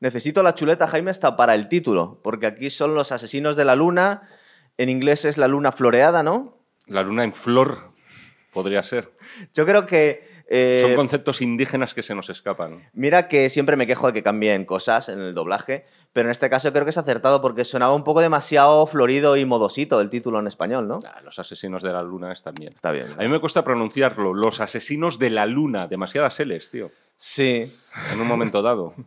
Necesito la chuleta, Jaime, hasta para el título, porque aquí son los asesinos de la luna. En inglés es la luna floreada, ¿no? La luna en flor podría ser. Yo creo que. eh, Son conceptos indígenas que se nos escapan. Mira que siempre me quejo de que cambien cosas en el doblaje, pero en este caso creo que es acertado porque sonaba un poco demasiado florido y modosito el título en español, ¿no? Ah, los asesinos de la luna están bien. Está bien. A mí me cuesta pronunciarlo. Los asesinos de la luna. Demasiadas L's, tío. Sí. En un momento dado.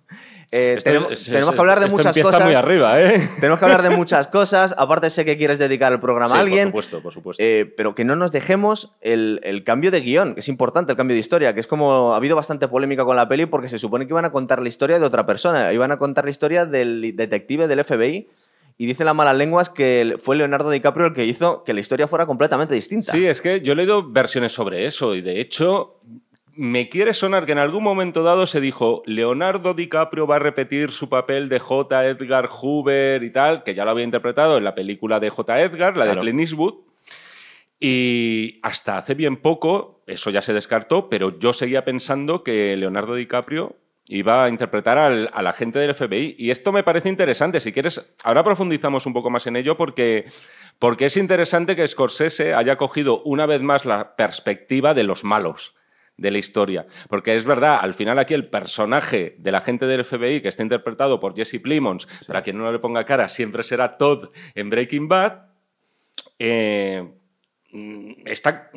Eh, Esto tenemos, es- tenemos es- que hablar de esto muchas cosas. muy arriba, ¿eh? Tenemos que hablar de muchas cosas. Aparte, sé que quieres dedicar el programa Sí, a alguien. Por supuesto, por supuesto. Eh, pero que no nos dejemos el, el cambio de guion, que es importante el cambio de historia, que es como ha habido bastante polémica con la peli porque se supone que iban a contar la historia de otra persona, iban a contar la historia del detective del FBI y dicen las malas lenguas que fue Leonardo DiCaprio el que hizo que la historia fuera completamente distinta. Sí, es que yo he leído versiones sobre eso y de hecho me quiere sonar que en algún momento dado se dijo Leonardo DiCaprio va a repetir su papel de J. Edgar Hoover y tal, que ya lo había interpretado en la película de J. Edgar, la Claro. de Clint Eastwood. Y hasta hace bien poco, eso ya se descartó, pero yo seguía pensando que Leonardo DiCaprio iba a interpretar al, al agente del FBI. Y esto me parece interesante. Si quieres, ahora profundizamos un poco más en ello porque, porque es interesante que Scorsese haya cogido una vez más la perspectiva de los malos de la historia. Porque es verdad, al final aquí el personaje del agente del FBI, que está interpretado por Jesse Plimons, para quien no le ponga cara, siempre será Todd en Breaking Bad, eh, mm, está,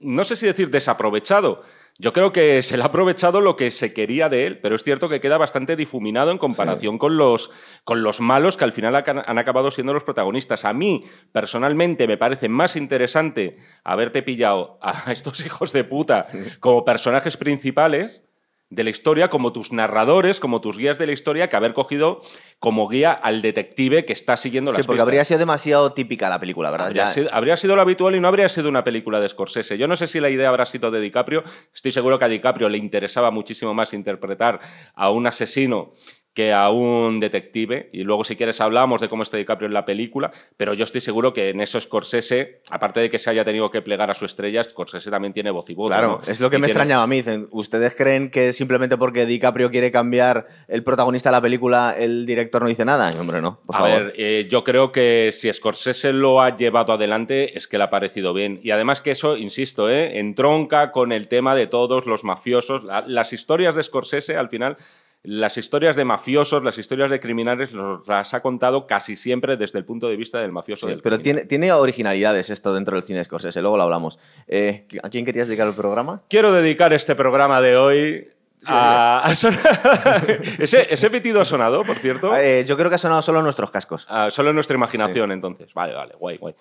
no sé si decir desaprovechado. Yo creo que se le ha aprovechado lo que se quería de él, pero es cierto que queda bastante difuminado en comparación con, los, con los malos que al final han acabado siendo los protagonistas. A mí, personalmente, me parece más interesante haberte pillado a estos hijos de puta como personajes principales de la historia, como tus narradores, como tus guías de la historia, que haber cogido como guía al detective que está siguiendo Sí, las porque pistas. habría sido demasiado típica la película, ¿verdad? Habría sido, habría sido lo habitual y no habría sido una película de Scorsese. Yo no sé si la idea habrá sido de DiCaprio. Estoy seguro que a DiCaprio le interesaba muchísimo más interpretar a un asesino que a un detective. Y luego, si quieres, hablamos de cómo está DiCaprio en la película. Pero yo estoy seguro que en eso Scorsese, aparte de que se haya tenido que plegar a su estrella, Scorsese también tiene voz y voz. Claro, ¿no? es lo que Y me tiene- extrañaba a mí. Dicen, ¿Ustedes creen que simplemente porque DiCaprio quiere cambiar el protagonista de la película, el director no dice nada? Hombre, no, por a favor. ver, eh, yo creo que si Scorsese lo ha llevado adelante es que le ha parecido bien. Y además que eso, insisto, ¿eh? entronca con el tema de todos los mafiosos. La- las historias de Scorsese, al final, las historias de mafiosos, las historias de criminales, los- las ha contado casi siempre desde el punto de vista del mafioso. Sí, del pero tiene, tiene originalidades esto dentro del cine de Scorsese, luego lo hablamos. Eh, ¿A quién querías dedicar el programa? Quiero dedicar este programa de hoy a... a sonar- ese, ese pitido ha sonado, por cierto. Eh, yo creo que ha sonado solo en nuestros cascos. Ah, solo en nuestra imaginación, entonces. Vale, vale, guay, guay.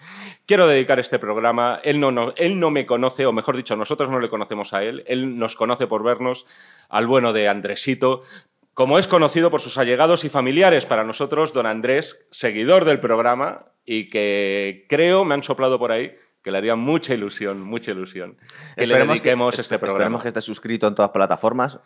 Quiero dedicar este programa. Él no, no- él no me conoce, o mejor dicho, nosotros no le conocemos a él. Él nos conoce por vernos al bueno de Andresito. Como es conocido por sus allegados y familiares, para nosotros, don Andrés, seguidor del programa y que creo, me han soplado por ahí, que le haría mucha ilusión, mucha ilusión que le dediquemos que, este programa. Esperemos que esté suscrito en todas plataformas.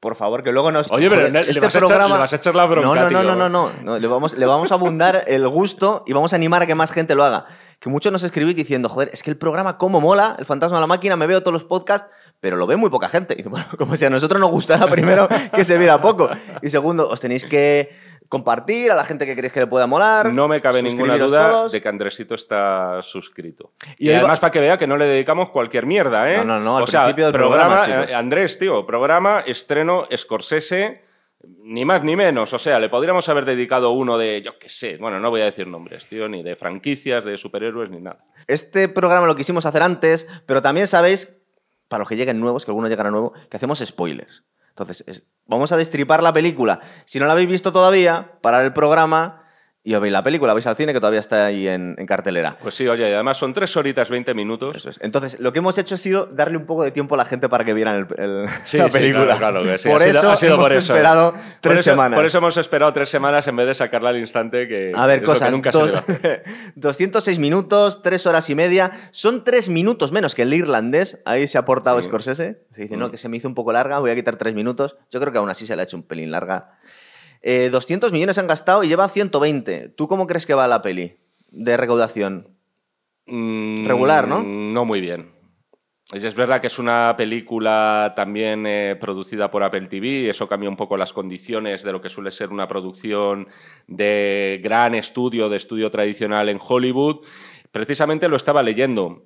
Por favor, que luego nos. Oye, pero joder, ¿le vas a echar- le vas a echar la bronca, No, no, no, tío? no, no, no, no, Le, vamos, le vamos a abundar el gusto y vamos a animar a que más gente lo haga. Que muchos nos escribís diciendo, joder, es que el programa cómo mola, el fantasma de la máquina, me veo todos los podcasts, pero lo ve muy poca gente. Y bueno, como si a nosotros nos gustara primero que se viera poco. Y segundo, os tenéis que compartir a la gente que creéis que le pueda molar. No me cabe ninguna duda todos. de que Andresito está suscrito. Y Y, hoy va- además para que vea que no le dedicamos cualquier mierda, ¿eh? No, no, no, al o sea, principio del programa, programa, eh, Andrés, tío, programa, estreno, Scorsese, ni más ni menos. O sea, le podríamos haber dedicado uno de, yo qué sé, bueno, no voy a decir nombres, tío, ni de franquicias, de superhéroes, ni nada. Este programa lo quisimos hacer antes, pero también sabéis, para los que lleguen nuevos, que algunos llegan a nuevo, que hacemos spoilers. Entonces, es- vamos a destripar la película. Si no la habéis visto todavía, parar el programa y os veis la película, vais al cine que todavía está ahí en, en cartelera. Pues sí, oye, y además son tres horitas, 20 minutos. Eso es. Entonces, lo que hemos hecho ha sido darle un poco de tiempo a la gente para que vieran el- el- Sí, la sí, película. claro, claro sí. Por Ha sido- eso ha sido hemos por eso. esperado Por tres eso- semanas. Por eso hemos esperado tres semanas en vez de sacarla al instante que A ver, es lo que cosas. nunca se dos- debe hacer. 206 minutos, 3 horas y media. Son 3 minutos menos que el irlandés. Ahí se ha aportado Sí. Scorsese. Se dice, Mm. no, que se me hizo un poco larga, voy a quitar 3 minutos. Yo creo que aún así se la ha hecho un pelín larga. Eh, 200 millones han gastado y lleva 120. ¿Tú cómo crees que va la peli de recaudación? Mm, Regular, ¿no? No muy bien. Es verdad que es una película también eh, producida por Apple TV, eso cambia un poco las condiciones de lo que suele ser una producción de gran estudio, de estudio tradicional en Hollywood. Precisamente lo estaba leyendo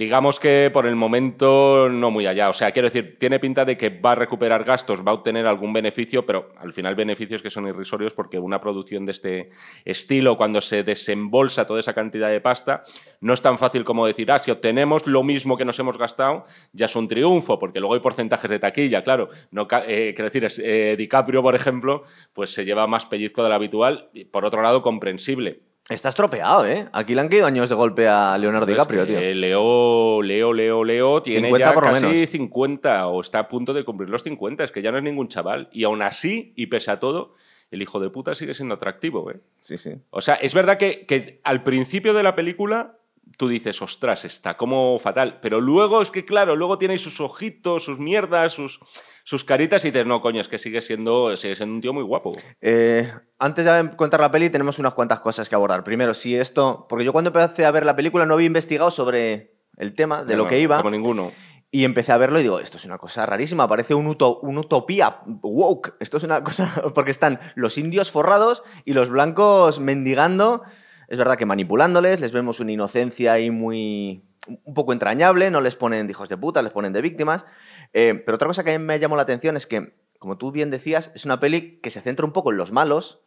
digamos que por el momento no muy allá. O sea, quiero decir, tiene pinta de que va a recuperar gastos, va a obtener algún beneficio, pero al final beneficios que son irrisorios porque una producción de este estilo, cuando se desembolsa toda esa cantidad de pasta, no es tan fácil como decir, ah, si obtenemos lo mismo que nos hemos gastado, ya es un triunfo, porque luego hay porcentajes de taquilla, claro. No, eh, quiero decir, eh, DiCaprio, por ejemplo, pues se lleva más pellizco del habitual, y por otro lado, comprensible Está estropeado, ¿eh? Aquí le han caído años de golpe a Leonardo DiCaprio, tío. Leo, Leo, Leo, Leo tiene ya casi 50 o está a punto de cumplir los 50. Es que ya no es ningún chaval. Y aún así, y pese a todo, el hijo de puta sigue siendo atractivo, ¿eh? Sí, sí. O sea, es verdad que, que al principio de la película tú dices, ostras, está como fatal. Pero luego es que, claro, luego tiene sus ojitos, sus mierdas, sus, sus caritas y dices, no, coño, es que sigue siendo, sigue siendo un tío muy guapo. Eh, antes de contar la peli, tenemos unas cuantas cosas que abordar. Primero, si esto. Porque yo cuando empecé a ver la película no había investigado sobre el tema, de lo que iba. Como ninguno. Y empecé a verlo y digo, esto es una cosa rarísima, parece un, utopía woke. Esto es una cosa. Porque están los indios forrados y los blancos mendigando. Es verdad que manipulándoles, les vemos una inocencia ahí muy. un poco entrañable, no les ponen de hijos de puta, les ponen de víctimas. Eh, pero otra cosa que a mí me llamó la atención es que, como tú bien decías, es una peli que se centra un poco en los malos,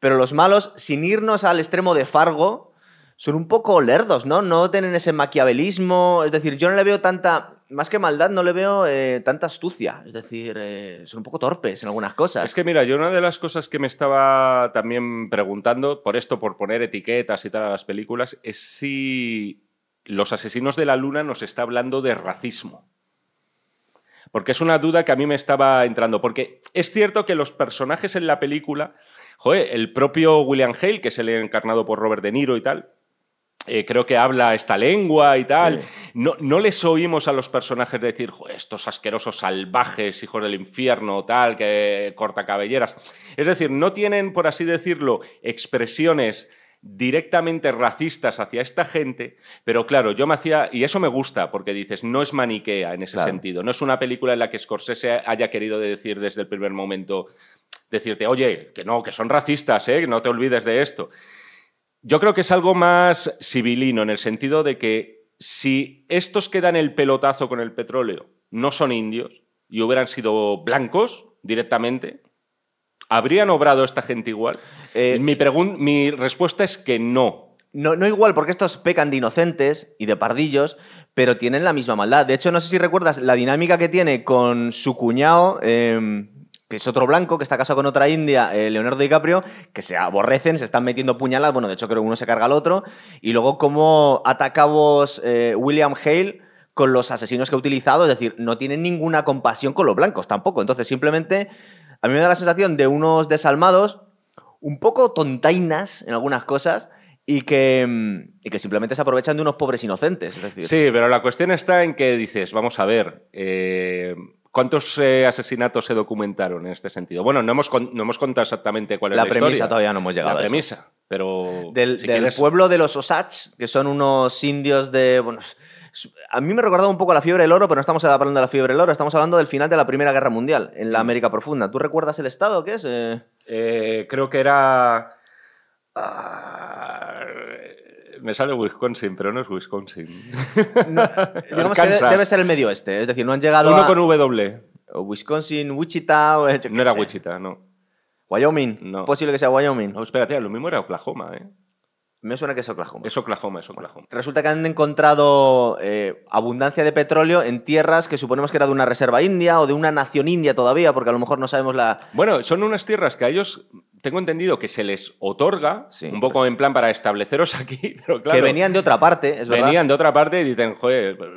pero los malos, sin irnos al extremo de Fargo, son un poco lerdos, ¿no? No tienen ese maquiavelismo, es decir, yo no le veo tanta, más que maldad, no le veo eh, tanta astucia, es decir, eh, son un poco torpes en algunas cosas. Es que mira, yo una de las cosas que me estaba también preguntando, por esto, por poner etiquetas y tal a las películas, es si Los Asesinos de la Luna nos está hablando de racismo. Porque es una duda que a mí me estaba entrando. Porque es cierto que los personajes en la película, joder, el propio William Hale, que es el encarnado por Robert De Niro y tal, eh, creo que habla esta lengua y tal. No, no, les oímos a los personajes decir, estos asquerosos salvajes, hijos del infierno, tal, que corta cabelleras. Es decir, no tienen, por así decirlo, expresiones directamente racistas hacia esta gente, pero claro, yo me hacía, y eso me gusta, porque dices, no es maniquea en ese sentido, no es una película en la que Scorsese haya querido decir desde el primer momento, decirte, oye, que no, que son racistas, ¿eh? no te olvides de esto. Yo creo que es algo más civilino, en el sentido de que si estos que dan el pelotazo con el petróleo no son indios y hubieran sido blancos directamente, ¿Habrían obrado esta gente igual? Eh, mi, mi respuesta es que no. no. No igual, porque estos pecan de inocentes y de pardillos, pero tienen la misma maldad. De hecho, no sé si recuerdas la dinámica que tiene con su cuñado, em, que es otro blanco, que está casado con otra india, eh, Leonardo DiCaprio, que se aborrecen, se están metiendo puñaladas. Bueno, de hecho, creo que uno se carga al otro. Y luego, cómo atacamos eh, William Hale con los asesinos que ha utilizado, es decir, no tienen ninguna compasión con los blancos tampoco. Entonces, simplemente a mí me da la sensación de unos desalmados un poco tontainas en algunas cosas y que, mm, y que simplemente se aprovechan de unos pobres inocentes. Es decir. Sí, pero la cuestión está en que dices, vamos a ver, eh, ¿cuántos eh, asesinatos se documentaron en este sentido? Bueno, no hemos, no hemos contado exactamente cuál es la, la premisa. todavía no hemos llegado. La premisa, pero... Del, del pueblo de los Osage, que son unos indios de... Bueno, a mí me recordaba un poco a la fiebre del oro, pero no estamos hablando de la fiebre del oro, estamos hablando del final de la Primera Guerra Mundial, en la mm. América Profunda. ¿Tú recuerdas el estado? ¿Qué es? Eh, eh, creo que era... Ah, me sale Wisconsin, pero no es Wisconsin. digamos que debe ser el medio oeste, es decir, no han llegado Uno con W. Wisconsin, Wichita... O, no era Wichita, no. Wyoming. No. Posible que sea Wyoming. No, espérate, lo mismo era Oklahoma, ¿eh? Me suena que es Oklahoma. Es Oklahoma, es Oklahoma. Resulta que han encontrado eh, abundancia de petróleo en tierras que suponemos que era de una reserva india o de una nación india todavía, porque a lo mejor no sabemos la... Bueno, son unas tierras que a ellos tengo entendido que se les otorga, un poco pues en plan para estableceros aquí, pero claro, Que venían de otra parte, es verdad. Venían de otra parte y dicen, joder, pues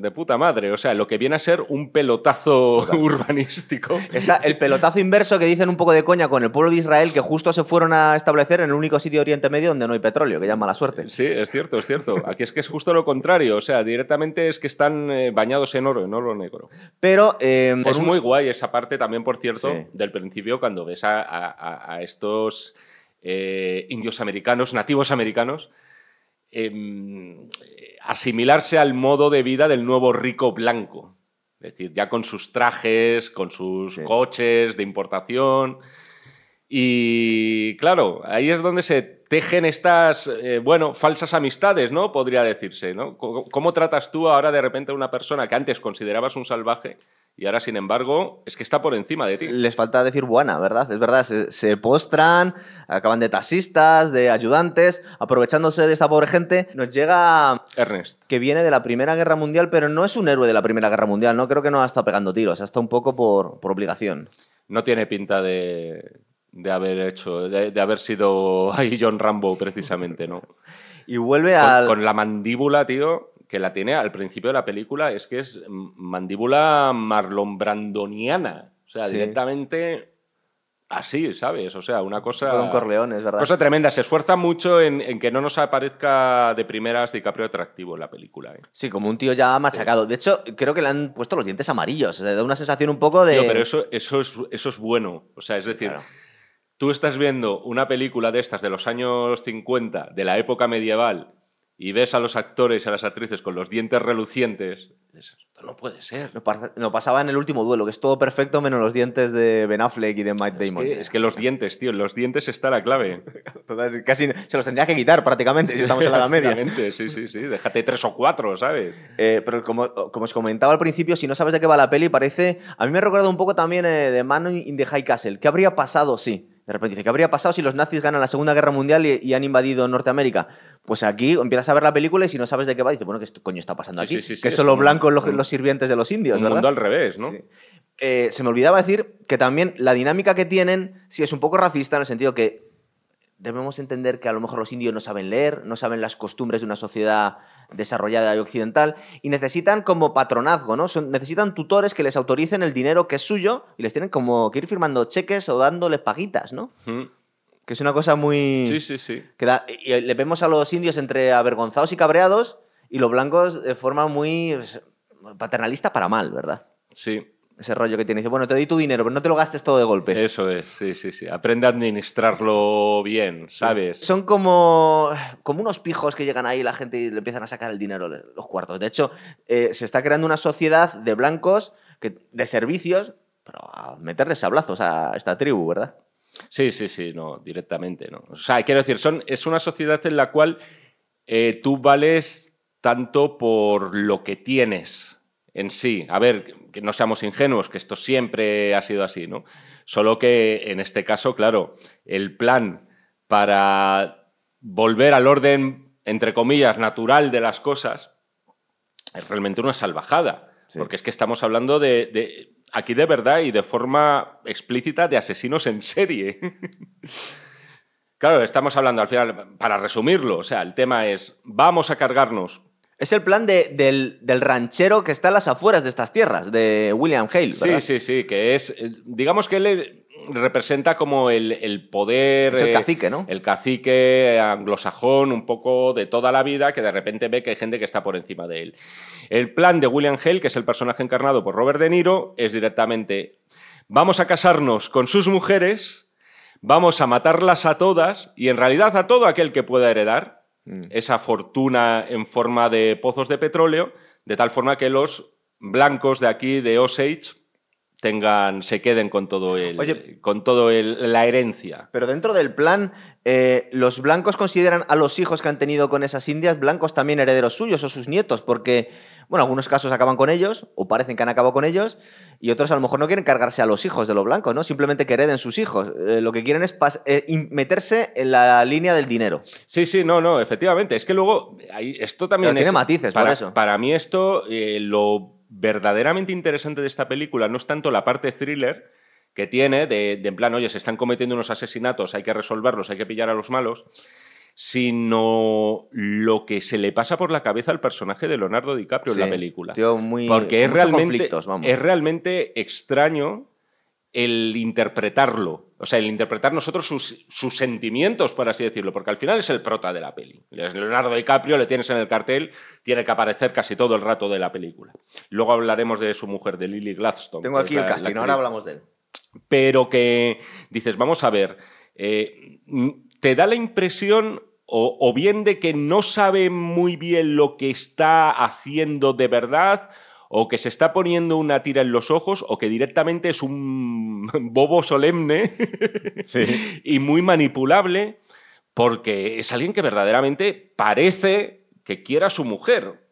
de puta madre. O sea, lo que viene a ser un pelotazo urbanístico. Está el pelotazo inverso que dicen un poco de coña con el pueblo de Israel, que justo se fueron a establecer en el único sitio de Oriente Medio donde no hay petróleo, que llama la suerte. Sí, es cierto, es cierto. Aquí es que es justo lo contrario. O sea, directamente es que están eh, bañados en oro, en oro negro. Pero. Eh, es muy guay esa parte también, por cierto, del principio, cuando ves a, estos eh, indios americanos, nativos americanos em, asimilarse al modo de vida del nuevo rico blanco. Es decir, ya con sus trajes, con sus Sí. coches de importación. Y claro, ahí es donde se tejen estas, eh, bueno, falsas amistades, ¿no? Podría decirse, ¿no? ¿Cómo, cómo tratas tú ahora de repente a una persona que antes considerabas un salvaje y ahora, sin embargo, es que está por encima de ti? Les falta decir buena, ¿verdad? Es verdad, se, se postran, acaban de taxistas, de ayudantes, aprovechándose de esta pobre gente. Nos llega Ernest. que viene de la Primera Guerra Mundial, pero no es un héroe de la Primera Guerra Mundial, ¿no? Creo que no ha estado pegando tiros, ha estado un poco por, por obligación. No tiene pinta de, de haber hecho, de, de haber sido ahí John Rambo, precisamente, ¿no? Y vuelve Con, al... con la mandíbula, tío, que la tiene al principio de la película, es que es mandíbula Marlon Brandoniana. O sea, Sí. directamente así, ¿sabes? O sea, una cosa. Don Corleone, es verdad. Cosa tremenda. Se esfuerza mucho en, en que no nos aparezca de primeras DiCaprio atractivo en la película. ¿eh? Sí, como un tío ya machacado. De hecho, creo que le han puesto los dientes amarillos. O sea, da una sensación un poco de... Tío, pero eso, eso, es, eso es bueno. O sea, es decir, claro. tú estás viendo una película de estas de los años 50, de la época medieval, y ves a los actores y a las actrices con los dientes relucientes, y dices, esto no puede ser. Nos, nos pasaba en el último duelo, que es todo perfecto menos los dientes de Ben Affleck y de Es Damon. que, es que los dientes, tío, en los dientes está la clave. Total, casi se los tendría que quitar prácticamente si estamos en la Edad Media. Sí, sí, sí. Déjate tres o cuatro, ¿sabes? Eh, pero como, como os comentaba al principio, si no sabes de qué va la peli, parece. A mí me recuerda un poco también eh, de Man in the High Castle. ¿Qué habría pasado si? De repente dice, ¿qué habría pasado si los nazis ganan la Segunda Guerra Mundial y, y han invadido Norteamérica? Pues aquí empiezas a ver la película y si no sabes de qué va, dices, bueno, ¿qué coño está pasando Sí, aquí? sí, sí, que son los blancos los, sirvientes de los indios, Un ¿verdad? mundo al revés, ¿no? Eh, se me olvidaba decir que también la dinámica que tienen sí es un poco racista en el sentido que debemos entender que a lo mejor los indios no saben leer, no saben las costumbres de una sociedad desarrollada y occidental y necesitan como patronazgo, ¿no? Son- necesitan tutores que les autoricen el dinero que es suyo y les tienen como que ir firmando cheques o dándoles paguitas, ¿no? Mm. Que es una cosa muy... Sí, sí, sí. que da- y le vemos a los indios entre avergonzados y cabreados y los blancos de forma muy pues, paternalista para mal, ¿verdad? Sí, Ese rollo que tiene. Dice, bueno, te doy tu dinero, pero no te lo gastes todo de golpe. eso es, sí, sí, sí. Aprende a administrarlo bien, ¿sabes? Son como, como unos pijos que llegan ahí la gente y le empiezan a sacar el dinero, los cuartos. De hecho, eh, se está creando una sociedad de blancos, que, de servicios, pero a meterles sablazos a esta tribu, ¿verdad? Sí, sí, sí, no, directamente, ¿no. O sea, quiero decir, son, es una sociedad en la cual eh, tú vales tanto por lo que tienes en sí. A ver, que no seamos ingenuos, que esto siempre ha sido así, ¿no? Solo que en este caso, claro, el plan para volver al orden, entre comillas, natural de las cosas es realmente una salvajada. Sí. Porque es que estamos hablando de, de- aquí de verdad y de forma explícita de asesinos en serie. claro, estamos hablando al final, para resumirlo, o sea, el tema es, vamos a cargarnos. Es el plan de- del, del ranchero que está en las afueras de estas tierras, de William Hale, ¿verdad? Sí, sí, sí, que es, eh, digamos que él eh, representa como el, el poder... Es el eh, cacique, ¿no? El cacique anglosajón un poco de toda la vida que de repente ve que hay gente que está por encima de él. El plan de William Hale, que es el personaje encarnado por Robert De Niro, es directamente, vamos a casarnos con sus mujeres, vamos a matarlas a todas y en realidad a todo aquel que pueda heredar Mm. esa fortuna en forma de pozos de petróleo, de tal forma que los blancos de aquí, de Osage, tengan, se queden con todo el, Oye. con todo el- la herencia. Pero dentro del plan, eh, los blancos consideran a los hijos que han tenido con esas indias blancos también herederos suyos o sus nietos, porque, bueno, algunos casos acaban con ellos, o parecen que han acabado con ellos, y otros a lo mejor no quieren cargarse a los hijos de los blancos, ¿no? Simplemente que hereden sus hijos. Eh, lo que quieren es eh, meterse en la línea del dinero. Sí, sí, no, no, efectivamente. Es que luego, esto también Pero tiene es- matices, por para, eso. Para mí esto, eh, lo verdaderamente interesante de esta película no es tanto la parte thriller que tiene, de, de en plan, oye, se están cometiendo unos asesinatos, hay que resolverlos, hay que pillar a los malos, sino lo que se le pasa por la cabeza al personaje de Leonardo DiCaprio en la película. tío, muy- Porque es realmente, vamos. es realmente extraño el interpretarlo. O sea, el interpretar nosotros sus, sus sentimientos, por así decirlo, porque al final es el prota de la peli. Leonardo DiCaprio, le tienes en el cartel, tiene que aparecer casi todo el rato de la película. Luego hablaremos de su mujer, de Lily Gladstone. Tengo aquí el casting, ahora hablamos de él. pero que dices, vamos a ver, eh, te da la impresión o, o bien de que no sabe muy bien lo que está haciendo de verdad, o que se está poniendo una tira en los ojos, o que directamente es un bobo solemne Sí. y muy manipulable, porque es alguien que verdaderamente parece que quiera a su mujer.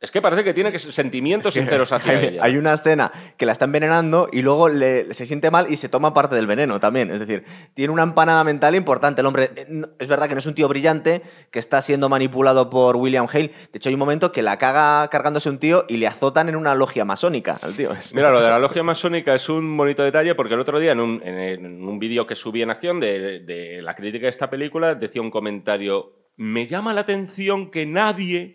Es que parece que tiene que sentimientos sinceros hacia Jaime, ella. Hay una escena que la está envenenando y luego le- se siente mal y se toma parte del veneno también. Es decir, tiene una empanada mental importante. El hombre, eh, es verdad que no es un tío brillante, que está siendo manipulado por William Hale. De hecho, hay un momento que la caga cargándose un tío y le azotan en una logia masónica al tío. Mira, lo de la logia masónica es un bonito detalle porque el otro día en un, en un vídeo que subí en acción de, de la crítica de esta película decía un comentario, me llama la atención que nadie,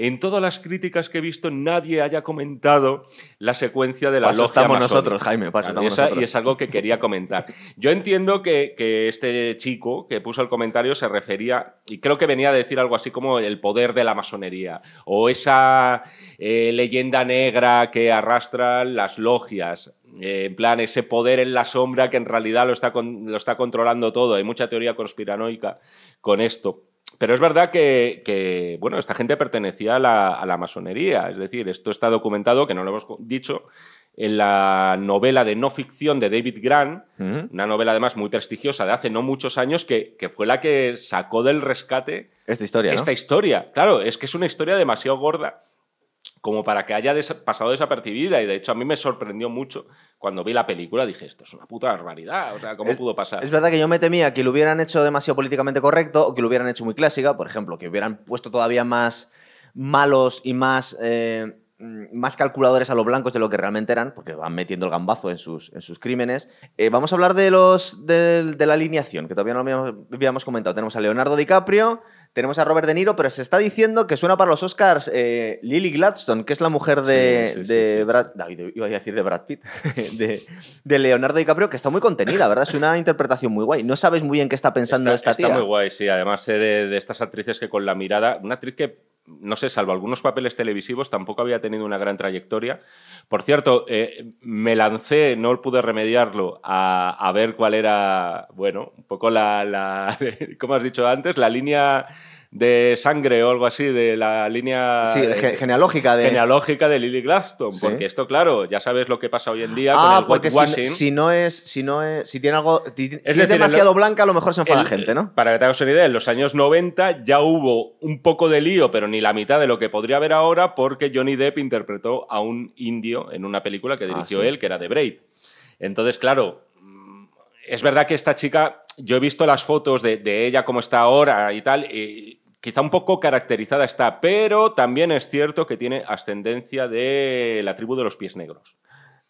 en todas las críticas que he visto, nadie haya comentado la secuencia de la Pa' eso logia estamos masónica. nosotros, Jaime, pa' eso Claro, y, estamos esa- nosotros. y es algo que quería comentar. Yo entiendo que, que este chico que puso el comentario se refería, y creo que venía a decir algo así como el poder de la masonería, o esa eh, leyenda negra que arrastran las logias. eh, en plan, ese poder en la sombra que en realidad lo está, con- lo está controlando todo. Hay mucha teoría conspiranoica con esto. Pero es verdad que, que, bueno, esta gente pertenecía a la, a la masonería. Es decir, esto está documentado, que no lo hemos dicho, en la novela de no ficción de David Grant, una novela además muy prestigiosa de hace no muchos años, que, que fue la que sacó del rescate Esta historia, ¿no? esta historia. Claro, es que es una historia demasiado gorda como para que haya pasado desapercibida. Y de hecho, a mí me sorprendió mucho cuando vi la película. Dije, esto es una puta barbaridad. O sea, ¿cómo Es- pudo pasar? Es verdad que yo me temía que lo hubieran hecho demasiado políticamente correcto o que lo hubieran hecho muy clásica, por ejemplo, que hubieran puesto todavía más malos y más, eh, mm, más calculadores a los blancos de lo que realmente eran, porque van metiendo el gambazo en sus, en sus crímenes. Eh, vamos a hablar de, los, de, de la alineación, que todavía no lo habíamos, habíamos comentado. Tenemos a Leonardo DiCaprio, tenemos a Robert De Niro, pero se está diciendo que suena para los Oscars eh, Lily Gladstone, que es la mujer de, Sí, sí, sí, de sí. Brad... David, iba a decir de Brad Pitt, de, de Leonardo DiCaprio, que está muy contenida, ¿verdad? Es una interpretación muy guay. No sabes muy bien qué está pensando está, esta está tía. muy guay, sí. Además, sé de, de estas actrices que con la mirada. Una actriz que, no sé, salvo algunos papeles televisivos, tampoco había tenido una gran trayectoria. Por cierto, eh, me lancé, no pude remediarlo, a, a ver cuál era, bueno, un poco la, la. Como has dicho antes, la línea de sangre o algo así, de la línea. Sí, eh, ge- genealógica de... genealógica de Lily Gladstone, Sí. porque esto, claro, ya sabes lo que pasa hoy en día Ah, con el porque si, si no es, si no es, si tiene algo, si, es, decir, demasiado lo- blanca, a lo mejor se enfada El- gente, ¿no? Para que te hagas una idea, en los años 90 ya hubo un poco de lío, pero ni la mitad de lo que podría haber ahora, porque Johnny Depp interpretó a un indio en una película que dirigió Ah, sí. él, que era The Brave. Entonces, claro, es verdad que esta chica, yo he visto las fotos de, de ella como está ahora y tal, y quizá un poco caracterizada está, pero también es cierto que tiene ascendencia de la tribu de los pies negros.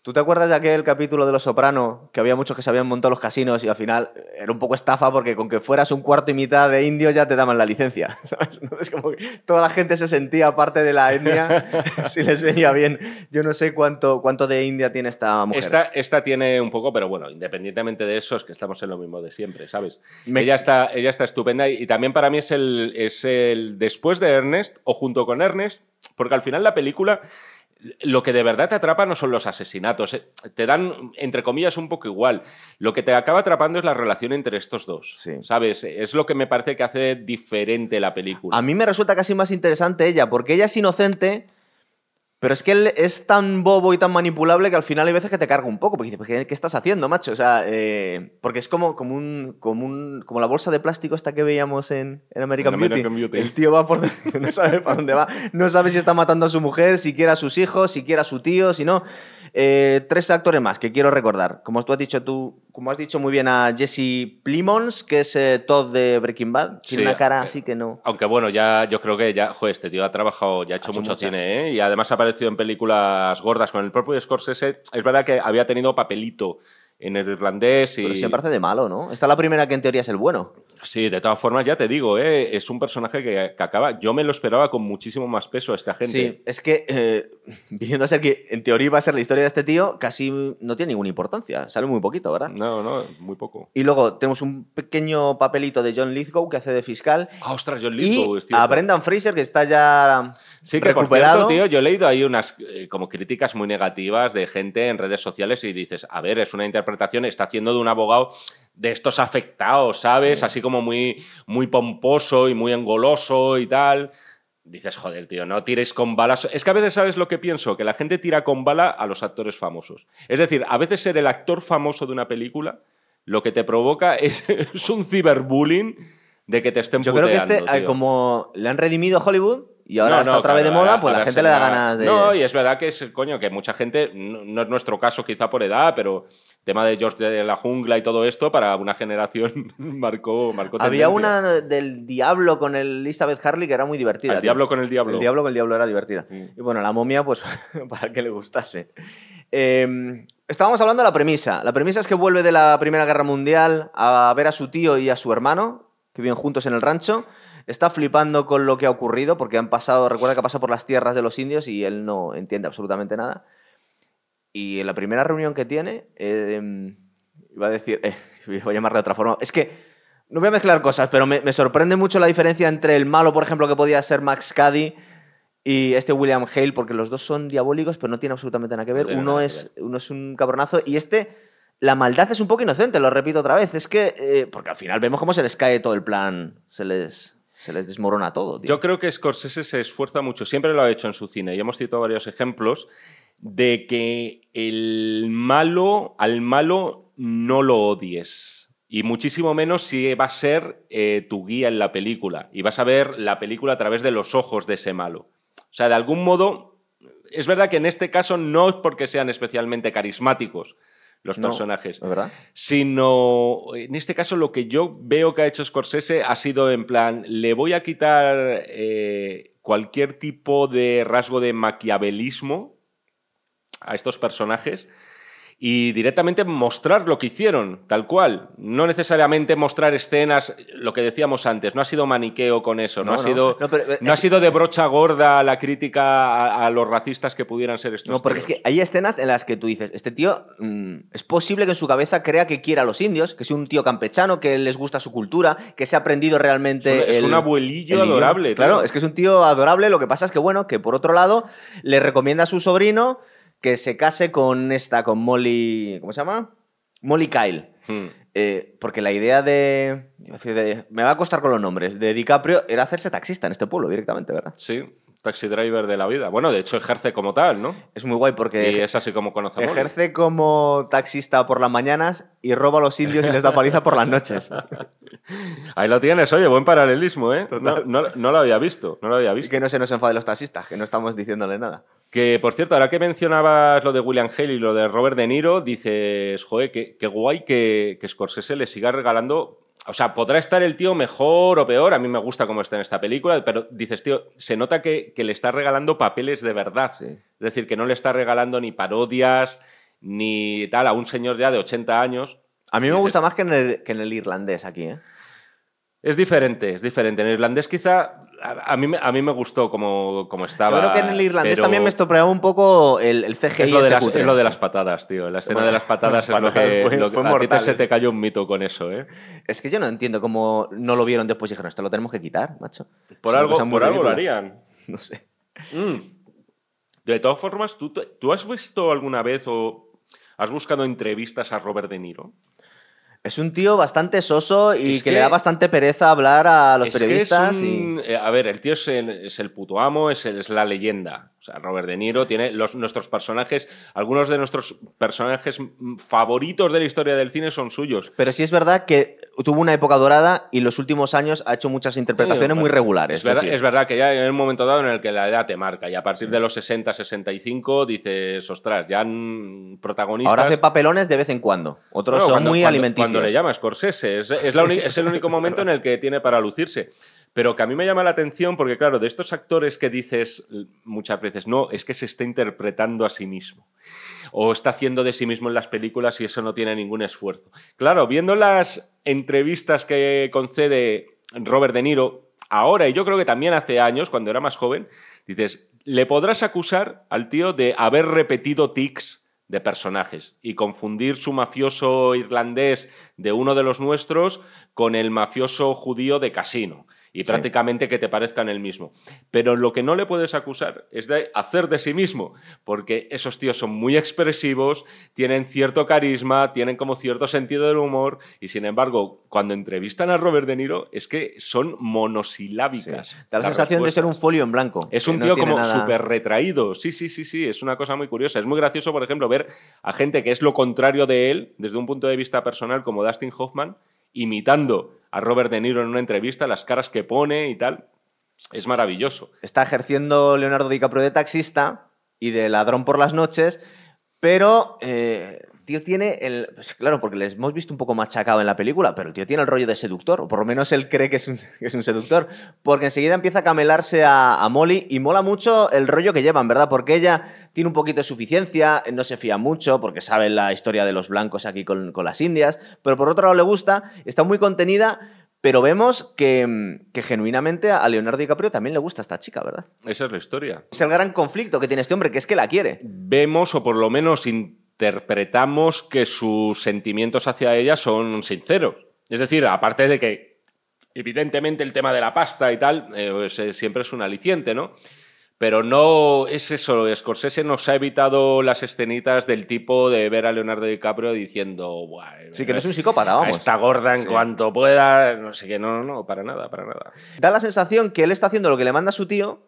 ¿Tú te acuerdas de aquel capítulo de Los Soprano que había muchos que se habían montado los casinos y al final era un poco estafa porque con que fueras un cuarto y mitad de indio ya te daban la licencia? ¿sabes? Entonces como que toda la gente se sentía parte de la etnia si les venía bien. Yo no sé cuánto, cuánto de India tiene esta mujer. Esta, esta tiene un poco, pero bueno, independientemente de eso, es que estamos en lo mismo de siempre, ¿sabes? Me- Ella, está, ella está estupenda y, y también para mí es el, es el después de Ernest o junto con Ernest, porque al final la película lo que de verdad te atrapa no son los asesinatos, eh, te dan, entre comillas, un poco igual. Lo que te acaba atrapando es la relación entre estos dos, Sí. ¿sabes? Es lo que me parece que hace diferente la película. A mí me resulta casi más interesante ella, porque ella es inocente, pero es que él es tan bobo y tan manipulable que al final hay veces que te carga un poco, porque dices, ¿qué, qué estás haciendo, macho? O sea, eh, porque es como, como, un, como, un, como la bolsa de plástico esta que veíamos en, en American, En Beauty. American Beauty. El tío va por... no sabe para dónde va, no sabe si está matando a su mujer, si quiere a sus hijos, si quiere a su tío, si no... Eh, tres actores más que quiero recordar. Como tú has dicho tú, como has dicho muy bien a Jesse Plimons, que es eh, Todd de Breaking Bad. Tiene Sí, una cara eh, así que no. Aunque bueno, ya yo creo que ya, joder, este tío ha trabajado, ya ha hecho, hecho mucho muchas. cine, ¿eh? Y además ha aparecido en películas gordas con el propio Scorsese. Es verdad que había tenido papelito en el irlandés y... Pero siempre hace de malo, ¿no? Esta es la primera que en teoría es el bueno. Sí, de todas formas, ya te digo, ¿eh? es un personaje que, que acaba... Yo me lo esperaba con muchísimo más peso esta gente. Sí, es que eh, viniendo a ser que en teoría iba a ser la historia de este tío, casi no tiene ninguna importancia. Sale muy poquito, ¿verdad? No, no, muy poco. Y luego tenemos un pequeño papelito de John Lithgow que hace de fiscal. Ah, ostras, John Y Lithgow, es a. Brendan Fraser, que está ya Sí, que recuperado. por cierto, tío, yo he leído ahí unas eh, como críticas muy negativas de gente en redes sociales y dices, a ver, es una interpretación está haciendo de un abogado de estos afectados, ¿sabes? Así como muy, muy pomposo y muy engoloso y tal. Dices, joder, tío, no tiréis con balas. Es que a veces sabes lo que pienso, que la gente tira con bala a los actores famosos. Es decir, a veces ser el actor famoso de una película lo que te provoca es, un ciberbullying de que te estén Yo creo que este, tío. como le han redimido Hollywood, y ahora No, está no, otra vez de moda, pues la gente le da ganas de. No, y es verdad que es, coño, que mucha gente, no, no es nuestro caso quizá por edad, pero tema de George de la jungla y todo esto, para una generación marcó, marcó Había tendencia. una del Diablo con el Elizabeth Harley que era muy divertida. El tío. Diablo con el Diablo. El Diablo con el Diablo era divertida. Mm. Y bueno, la momia, pues para que le gustase. Eh, estábamos hablando de la premisa. La premisa es que vuelve de la Primera Guerra Mundial a ver a su tío y a su hermano, que viven juntos en el rancho. Está flipando con lo que ha ocurrido, porque han pasado, recuerda que ha pasado por las tierras de los indios y él no entiende absolutamente nada. Y en la primera reunión que tiene, eh, iba a decir, eh, voy a llamarle de otra forma, es que no voy a mezclar cosas, pero me, me sorprende mucho la diferencia entre el malo, por ejemplo, que podía ser Max Cady y este William Hale, porque los dos son diabólicos, pero no tienen absolutamente nada que ver. No uno, es, uno es un cabronazo y este, la maldad es un poco inocente, lo repito otra vez. Es que, eh, porque al final vemos cómo se les cae todo el plan, se les, se les desmorona todo. tío. Yo creo que Scorsese se esfuerza mucho, siempre lo ha hecho en su cine, y hemos citado varios ejemplos, de que el malo, al malo no lo odies. Y muchísimo menos si va a ser eh, tu guía en la película. Y vas a ver la película a través de los ojos de ese malo. O sea, de algún modo, es verdad que en este caso no es porque sean especialmente carismáticos los No, personajes, ¿es verdad? sino en este caso lo que yo veo que ha hecho Scorsese ha sido en plan, le voy a quitar eh, cualquier tipo de rasgo de maquiavelismo a estos personajes y directamente mostrar lo que hicieron, tal cual. No necesariamente mostrar escenas, lo que decíamos antes, no ha sido maniqueo con eso, no, No, ha, sido, No, pero, eh, no ha sido de brocha gorda la crítica a, a los racistas que pudieran ser estos. No, porque es que hay escenas en las que tú dices, este tío mm, es posible que en su cabeza crea que quiera a los indios, que sea un tío campechano, que les gusta su cultura, que se ha aprendido realmente. Es un- es el- un abuelillo el adorable. Claro, es que es un tío adorable. Lo que pasa es que, bueno, que por otro lado le recomienda a su sobrino que se case con esta, con Molly. ¿Cómo se llama? Molly Kyle. Hmm. Eh, porque la idea de, Me va a costar con los nombres. De DiCaprio era hacerse taxista en este pueblo directamente, ¿verdad? Sí, taxi driver de la vida. Bueno, de hecho ejerce como tal, ¿no? Es muy guay porque. Y es así como conoce a Molly. Ejerce como taxista por las mañanas y roba a los indios y les da paliza por las noches. Ahí lo tienes, oye, buen paralelismo, ¿eh? No, no- no lo había visto, no lo había Y visto. que no se nos enfaden los taxistas, que no estamos diciéndole nada. Que, por cierto, ahora que mencionabas lo de William Hale y lo de Robert De Niro, dices, joder, qué, qué guay que, que Scorsese le siga regalando... O sea, podrá estar el tío mejor o peor, a mí me gusta cómo está en esta película, pero dices, tío, se nota que, que le está regalando papeles de verdad. Sí. Es decir, que no le está regalando ni parodias, ni tal, a un señor ya de 80 años. A mí me Dices- gusta más que en el, que en el irlandés aquí, ¿eh? Es diferente, es diferente. En el irlandés quizá a, a mí, me- a mí me gustó como, como estaba. Yo creo que en el irlandés pero también me estropeaba un poco el, el CGI. Es lo, de este las, cutre. es lo de las patadas, tío. La escena de las patadas es lo que, Fue- lo que- fue a ti te, se ¿eh? te cayó un mito con eso, ¿eh? Es que yo no entiendo cómo no lo vieron después y dijeron, esto lo tenemos que quitar, macho. Por Es algo, por algo lo harían. No sé. Mm. De todas formas, ¿tú, ¿tú has visto alguna vez o has buscado entrevistas a Robert De Niro? Es un tío bastante soso y Es que, que- le da bastante pereza hablar a los Es periodistas. es un- y... eh, A ver, el tío es el, es el puto amo, es, el- es la leyenda. O sea, Robert De Niro tiene los, nuestros personajes, algunos de nuestros personajes favoritos de la historia del cine son suyos. Pero sí es verdad que tuvo una época dorada y en los últimos años ha hecho muchas interpretaciones Sí, muy regulares. Es verdad, decir, es verdad que ya hay un momento dado en el que la edad te marca y a partir de los 60, 65 dices, ostras, ya han protagonistas... Ahora hace papelones de vez en cuando. Otros son cuando- muy cuando- alimenticios. Cuando le llama Scorsese, es, es la uni- es el único momento en el que tiene para lucirse. Pero que a mí me llama la atención porque, claro, de estos actores que dices muchas veces, no, es que se está interpretando a sí mismo. O está haciendo de sí mismo en las películas y eso no tiene ningún esfuerzo. Claro, viendo las entrevistas que concede Robert De Niro ahora, y yo creo que también hace años, cuando era más joven, dices, le podrás acusar al tío de haber repetido tics de personajes y confundir su mafioso irlandés de uno de los nuestros con el mafioso judío de Casino. Y prácticamente que te parezcan el mismo. Pero lo que no le puedes acusar es de hacer de sí mismo, porque esos tíos son muy expresivos, tienen cierto carisma, tienen como cierto sentido del humor, y sin embargo, cuando entrevistan a Robert De Niro, es que son monosilábicas. Da la sensación de ser un folio en blanco. Es un tío como súper retraído. Sí, sí, sí, sí, es una cosa muy curiosa. Es muy gracioso, por ejemplo, ver a gente que es lo contrario de él, desde un punto de vista personal, como Dustin Hoffman, imitando a Robert De Niro en una entrevista, las caras que pone y tal. Es maravilloso. Está ejerciendo Leonardo DiCaprio de taxista y de ladrón por las noches, pero eh, tío tiene el. Pues claro, porque les hemos visto un poco machacado en la película, pero el tío tiene el rollo de seductor, o por lo menos él cree que es un, es un seductor, porque enseguida empieza a camelarse a, Molly y mola mucho el rollo que llevan, ¿verdad? Porque ella tiene un poquito de suficiencia, no se fía mucho, porque sabe la historia de los blancos aquí con, con las indias, pero por otro lado le gusta, está muy contenida. Pero vemos que, que, genuinamente a Leonardo DiCaprio también le gusta esta chica, ¿verdad? Esa es la historia. Es el gran conflicto que tiene este hombre, que es que la quiere. Vemos, o por lo menos interpretamos que sus sentimientos hacia ella son sinceros. Es decir, aparte de que evidentemente el tema de la pasta y tal eh, pues, eh, siempre es un aliciente, ¿no? Pero no es eso, Scorsese nos ha evitado las escenitas del tipo de ver a Leonardo DiCaprio diciendo, sí, que no es un psicópata, vamos. Está gorda en cuanto pueda, no sé qué, no, no, no, para nada, para nada. Da la sensación que él está haciendo lo que le manda su tío,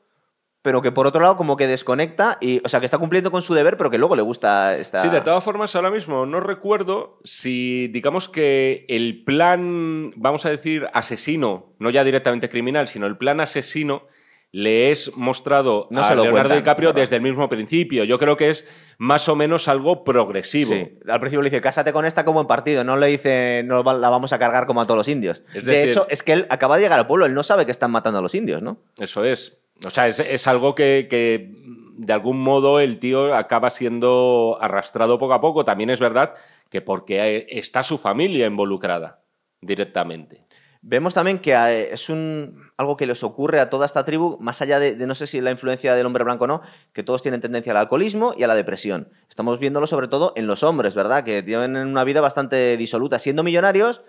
pero que por otro lado como que desconecta y, o sea, que está cumpliendo con su deber, pero que luego le gusta esta... Sí, de todas formas, ahora mismo no recuerdo si, digamos que el plan, vamos a decir, asesino, no ya directamente criminal, sino el plan asesino le es mostrado a Leonardo DiCaprio desde el mismo principio. Yo creo que es más o menos algo progresivo. Sí. Al principio le dice, cásate con esta como en partido, no le dice, no la vamos a cargar como a todos los indios. de hecho, es que él acaba de llegar al pueblo, él no sabe que están matando a los indios, ¿no? Eso es. O sea, es, algo que, de algún modo el tío acaba siendo arrastrado poco a poco. También es verdad que porque está su familia involucrada directamente. Vemos también que eh, es un, algo que les ocurre a toda esta tribu, más allá de, no sé si la influencia del hombre blanco o no, que todos tienen tendencia al alcoholismo y a la depresión. Estamos viéndolo sobre todo en los hombres, ¿verdad? Que tienen una vida bastante disoluta. Siendo millonarios,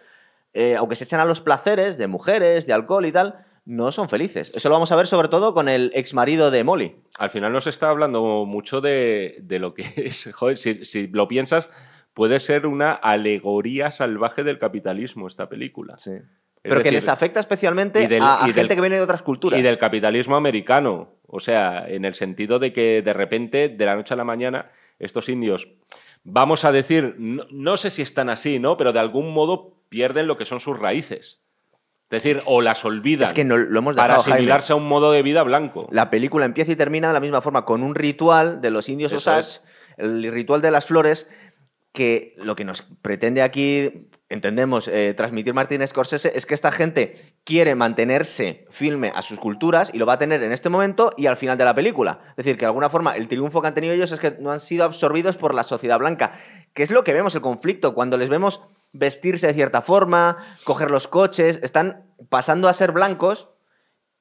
eh, aunque se echan a los placeres de mujeres, de alcohol y tal, no son felices. Eso lo vamos a ver sobre todo con el ex marido de Molly. Al final nos está hablando mucho de, lo que es. Joder, si, lo piensas, puede ser una alegoría salvaje del capitalismo esta película. Sí. Pero que les afecta especialmente a, gente que viene de otras culturas. Y del capitalismo americano. O sea, en el sentido de que de repente, de la noche a la mañana, estos indios, vamos a decir, no, no sé si están así, ¿no? Pero de algún modo pierden lo que son sus raíces. Es decir, o las olvidan. Es que no, lo hemos dejado, Para asimilarse a un modo de vida blanco. La película empieza y termina de la misma forma, con un ritual de los indios Osage, el ritual de las flores, que lo que nos pretende aquí, entendemos, eh, transmitir Martín Scorsese, es que esta gente quiere mantenerse firme a sus culturas y lo va a tener en este momento y al final de la película. Es decir, que de alguna forma el triunfo que han tenido ellos es que no han sido absorbidos por la sociedad blanca, que es lo que vemos el conflicto, cuando les vemos vestirse de cierta forma, coger los coches, están pasando a ser blancos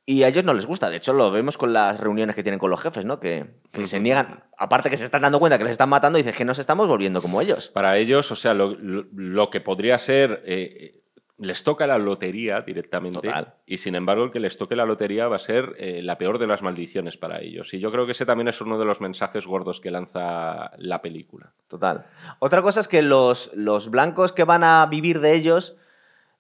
y a ellos no les gusta. De hecho, lo vemos con las reuniones que tienen con los jefes, ¿no? Que, se niegan, aparte que se están dando cuenta que les están matando, y dices que nos estamos volviendo como ellos. Para ellos, o sea, lo, que podría ser eh, les toca la lotería directamente y sin embargo el que les toque la lotería va a ser eh, la peor de las maldiciones para ellos. Y yo creo que ese también es uno de los mensajes gordos que lanza la película. Total. Otra cosa es que los, los blancos que van a vivir de ellos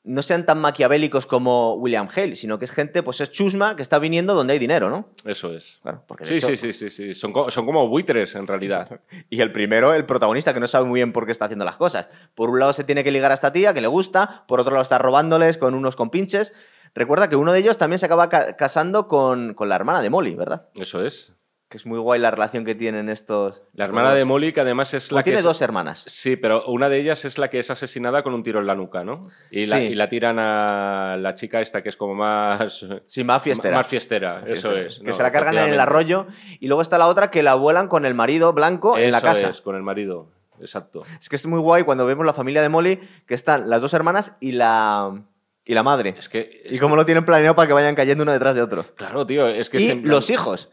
no sean tan maquiavélicos como William Hale, sino que es gente, pues es chusma que está viniendo donde hay dinero, ¿no? Eso es. sí, sí, sí, sí, sí, Son, son como buitres en realidad. y el primero, el protagonista, que no sabe muy bien por qué está haciendo las cosas. Por un lado se tiene que ligar a esta tía, que le gusta, por otro lado está robándoles con unos compinches. Recuerda que uno de ellos también se acaba casando con, con la hermana de Molly, ¿verdad? Eso es que es muy guay la relación que tienen estos. La hermana de Molly, que además es la que. Tiene dos hermanas. Sí, pero una de ellas es la que es asesinada con un tiro en la nuca, ¿no? Y, la, y la tiran a la chica esta que es como más. Sí, más fiestera. Más fiestera, eso es. Que se la cargan en el arroyo. Y luego está la otra que la vuelan con el marido blanco en la casa. Es, con el marido. Exacto. Es que es muy guay cuando vemos la familia de Molly, que están las dos hermanas y la y la madre. Es que, y cómo lo tienen planeado para que vayan cayendo uno detrás de otro. Claro, tío. Es que y los hijos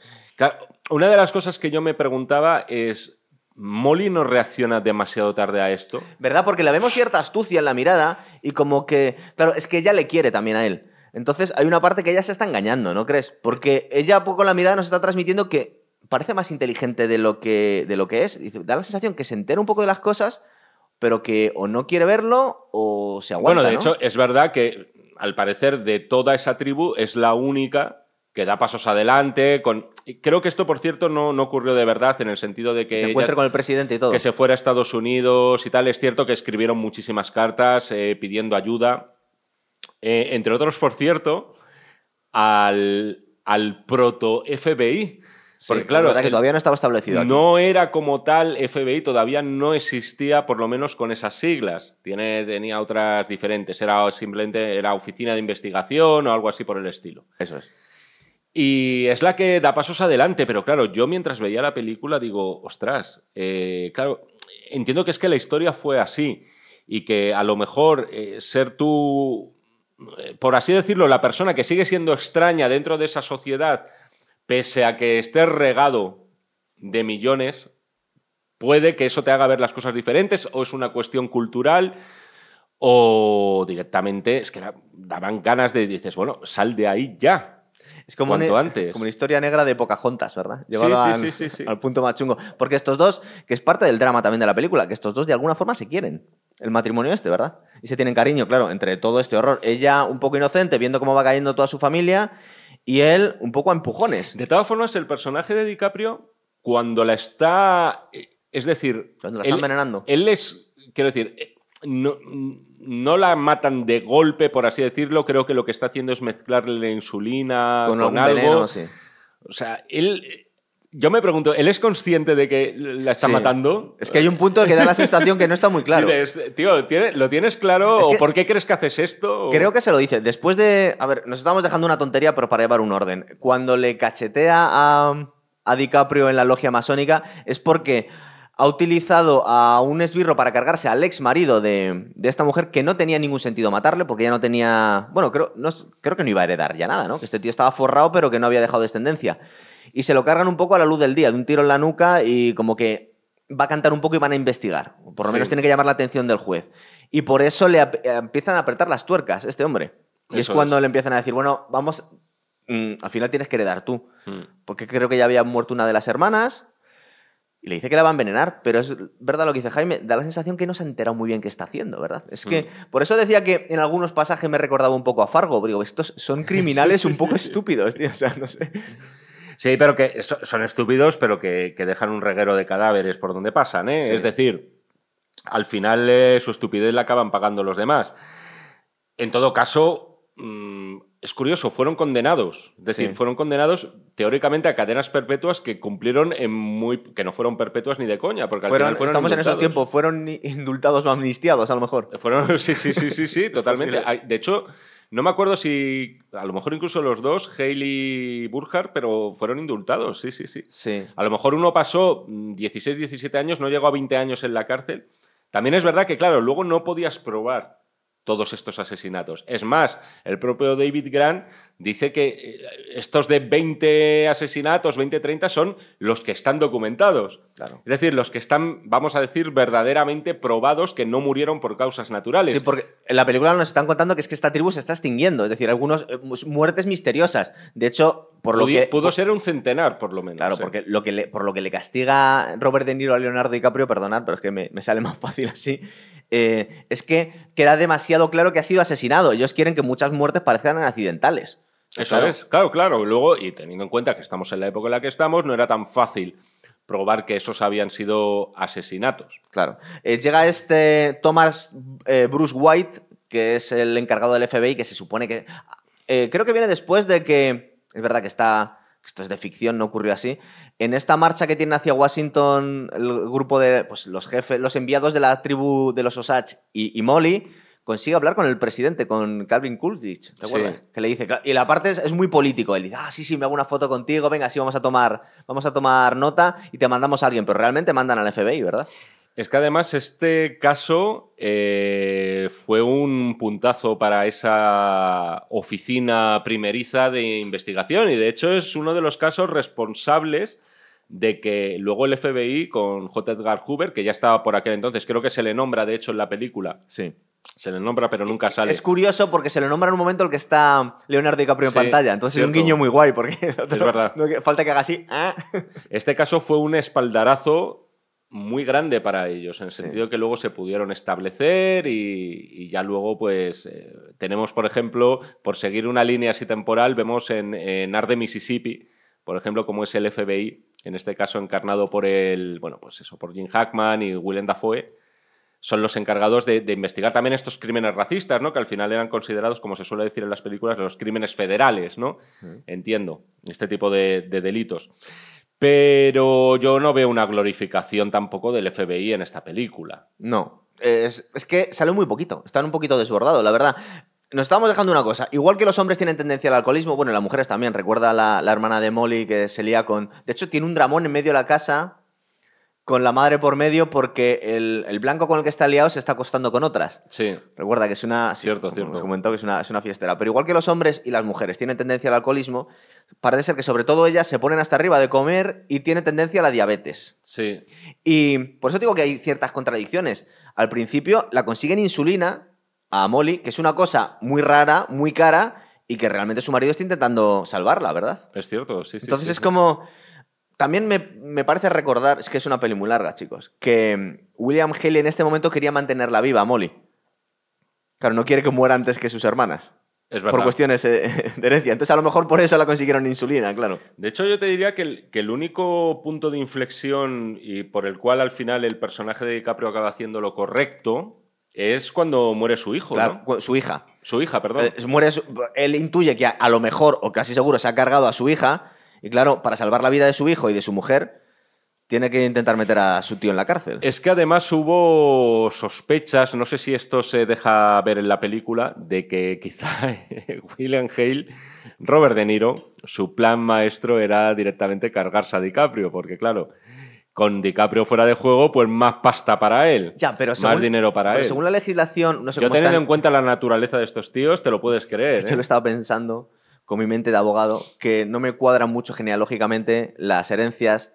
una de las cosas que yo me preguntaba es, ¿Molly no reacciona demasiado tarde a esto? ¿Verdad? Porque le vemos cierta astucia en la mirada y como que, claro, es que ella le quiere también a él. Entonces hay una parte que ella se está engañando, ¿no crees? Porque ella poco la mirada nos está transmitiendo que parece más inteligente de lo que, de lo que es. Dice, da la sensación que se entera un poco de las cosas, pero que o no quiere verlo o se aguanta. Bueno, de ¿no? hecho, es verdad que al parecer de toda esa tribu es la única que da pasos adelante. Con... Creo que esto, por cierto, no, no ocurrió de verdad en el sentido de que se encuentre ella- con el presidente y todo. que se fuera a Estados Unidos y tal. Es cierto que escribieron muchísimas cartas eh, pidiendo ayuda. Eh, entre otros, por cierto, al, al proto-FBI. Sí, Porque, claro, que todavía no estaba establecido aquí. no era como tal FBI, todavía no existía, por lo menos con esas siglas. Tiene, tenía otras diferentes. Era simplemente era oficina de investigación o algo así por el estilo. Eso es. Y es la que da pasos adelante, pero claro, yo mientras veía la película digo, ostras, eh, claro, entiendo que es que la historia fue así y que a lo mejor eh, ser tú, eh, por así decirlo, la persona que sigue siendo extraña dentro de esa sociedad, pese a que estés regado de millones, puede que eso te haga ver las cosas diferentes o es una cuestión cultural o directamente es que daban ganas de, dices, bueno, sal de ahí ya. Es como una, antes. como una historia negra de Pocahontas, ¿verdad? Llevado sí, al, sí, sí, al punto más chungo. Porque estos dos, que es parte del drama también de la película, que estos dos de alguna forma se quieren. El matrimonio este, ¿verdad? Y se tienen cariño, claro, entre todo este horror. Ella un poco inocente, viendo cómo va cayendo toda su familia, y él un poco a empujones. De todas formas, el personaje de DiCaprio, cuando la está. eh, Es decir. Cuando la está envenenando. Él es. Quiero decir. eh, No, no la matan de golpe, por así decirlo. Creo que lo que está haciendo es mezclarle la insulina con con, algo. veneno, sí. O sea, él. Yo me pregunto, ¿él es consciente de que la está Sí. matando? Es que hay un punto que da la sensación que no está muy claro. Dices, tío, ¿tiene- ¿lo tienes claro? Es que- ¿O por qué crees que haces esto? Creo que se lo dice. Después de. A ver, nos estamos dejando una tontería, pero para llevar un orden. Cuando le cachetea a, a DiCaprio en la logia masónica, es porque ha utilizado a un esbirro para cargarse al ex marido de, de esta mujer que no tenía ningún sentido matarle, porque ya no tenía. Bueno, creo, no, creo que no iba a heredar ya nada, ¿no? Que este tío estaba forrado, pero que no había dejado descendencia. Y se lo cargan un poco a la luz del día, de un tiro en la nuca y como que va a cantar un poco y van a investigar. Por lo Sí. menos tiene que llamar la atención del juez. Y por eso le eh, empiezan a apretar las tuercas este hombre. Y es cuando es. le empiezan a decir, bueno, vamos, mm, al final tienes que heredar tú. Mm. Porque creo que ya había muerto una de las hermanas. Y le dice que la va a envenenar, pero es verdad lo que dice Jaime, da la sensación que no se ha enterado muy bien qué está haciendo, ¿verdad? Es que Mm. por eso decía que en algunos pasajes me recordaba un poco a Fargo. Digo, estos son criminales un poco estúpidos, tío. O sea, no sé. Sí, pero que so- son estúpidos, pero que, que dejan un reguero de cadáveres por donde pasan, ¿eh? Sí. Es decir, al final eh, su estupidez la acaban pagando los demás. En todo caso, mm, es curioso, fueron condenados. Es decir, Sí. fueron condenados teóricamente a cadenas perpetuas que cumplieron en muy. que no fueron perpetuas ni de coña, porque al Fueron, final fueron estamos en esos tiempos, fueron indultados o amnistiados a lo mejor. Fueron, sí, sí, sí, sí, sí, totalmente. De hecho, no me acuerdo si, a lo mejor incluso los dos, Haley y Burkhardt, pero fueron indultados, sí, sí, sí. Sí. A lo mejor uno pasó mm, 16, 17 años, no llegó a 20 años en la cárcel. También es verdad que, claro, luego no podías probar todos estos asesinatos. Es más, el propio David Grant dice que eh, estos de 20 asesinatos, 20, 30, son los que están documentados. Claro. Es decir, los que están, vamos a decir, verdaderamente probados que no murieron por causas naturales. Sí, porque en la película nos están contando que es que esta tribu se está extinguiendo, es decir, algunas muertes misteriosas. De hecho, por lo Pudi- que pudo ser un centenar, por lo menos. Claro, ¿eh? porque lo que le- por lo que le castiga Robert De Niro a Leonardo DiCaprio, perdonad, pero es que me, me sale más fácil así, eh, es que queda demasiado claro que ha sido asesinado. Ellos quieren que muchas muertes parezcan accidentales. Eso Claro. es, claro, claro. Luego, y teniendo en cuenta que estamos en la época en la que estamos, no era tan fácil probar que esos habían sido asesinatos. Claro. Eh, llega este Thomas eh, Bruce White, que es el encargado del FBI, que se supone que. creo que viene después de que. Es verdad que está. Esto es de ficción, no ocurrió así. En esta marcha que tiene hacia Washington el grupo de pues, los jefes, los enviados de la tribu de los Osage y, y Molly, consigue hablar con el presidente, con Calvin Coolidge, ¿te Sí. acuerdas? Que le dice, y la parte es, es muy político, él dice, ah, sí, sí, me hago una foto contigo, venga, sí, vamos a tomar, vamos a tomar nota y te mandamos a alguien, pero realmente mandan al FBI, ¿verdad? Es que además este caso eh, fue un puntazo para esa oficina primeriza de investigación y de hecho es uno de los casos responsables de que luego el FBI con J. Edgar Hoover, que ya estaba por aquel entonces, creo que se le nombra de hecho en la película. Sí. Se le nombra, pero nunca sale. Es curioso porque se le nombra en un momento en el que está Leonardo DiCaprio en Sí, pantalla. Entonces es un guiño muy guay porque Es verdad. no- falta que haga así. ah. Este caso fue un espaldarazo muy grande para ellos, en el sentido que luego se pudieron establecer y, y ya luego, pues, eh, tenemos, por ejemplo, por seguir una línea así temporal, vemos en, en Arde, Mississippi, por ejemplo, cómo es el FBI, en este caso encarnado por el, bueno, pues eso, por Jim Hackman y Willem Dafoe, son los encargados de, de investigar también estos crímenes racistas, ¿no? Que al final eran considerados, como se suele decir en las películas, los crímenes federales, ¿no? Entiendo, este tipo de, de delitos. Pero yo no veo una glorificación tampoco del FBI en esta película. No. Es, es que sale muy poquito. Están un poquito desbordados, la verdad. Nos estamos dejando una cosa. Igual que los hombres tienen tendencia al alcoholismo, bueno, las mujeres también. Recuerda la, la hermana de Molly que se lía con. De hecho, tiene un dramón en medio de la casa con la madre por medio porque el, el blanco con el que está liado se está acostando con otras. Sí, Recuerda que es una. Cierto, cierto. Nos comentó que es una, es una fiestera. Pero igual que los hombres y las mujeres tienen tendencia al alcoholismo, parece ser que sobre todo ellas se ponen hasta arriba de comer y tienen tendencia a la diabetes. sí. Y por eso digo que hay ciertas contradicciones. Al principio la consiguen insulina a Molly, que es una cosa muy rara, muy cara, y que realmente su marido está intentando salvarla, ¿verdad? Es cierto, sí, sí. Entonces sí, es sí. como... También me, me parece recordar, es que es una peli muy larga, chicos, que William Haley en este momento quería mantenerla viva a Molly. Claro, no quiere que muera antes que sus hermanas. Es Por verdad. cuestiones eh, de herencia. Entonces, a lo mejor por eso la consiguieron insulina, claro. De hecho, yo te diría que el, que el único punto de inflexión y por el cual al final el personaje de DiCaprio acaba haciendo lo correcto es cuando muere su hijo, Claro, ¿no? su hija. Su hija, perdón. Eh, muere su- él intuye que a, a lo mejor, o casi seguro, se ha cargado a su hija. Y claro, para salvar la vida de su hijo y de su mujer, tiene que intentar meter a su tío en la cárcel. Es que además hubo sospechas, no sé si esto se deja ver en la película, de que quizá William Hale, Robert De Niro, su plan maestro era directamente cargarse a DiCaprio, porque claro, con DiCaprio fuera de juego, pues más pasta para él, Ya, pero más según, dinero para pero él. según la legislación, no sé Yo cómo teniendo están- en cuenta la naturaleza de estos tíos, te lo puedes creer. Yo ¿eh? lo estaba pensando con mi mente de abogado, que no me cuadran mucho genealógicamente las herencias.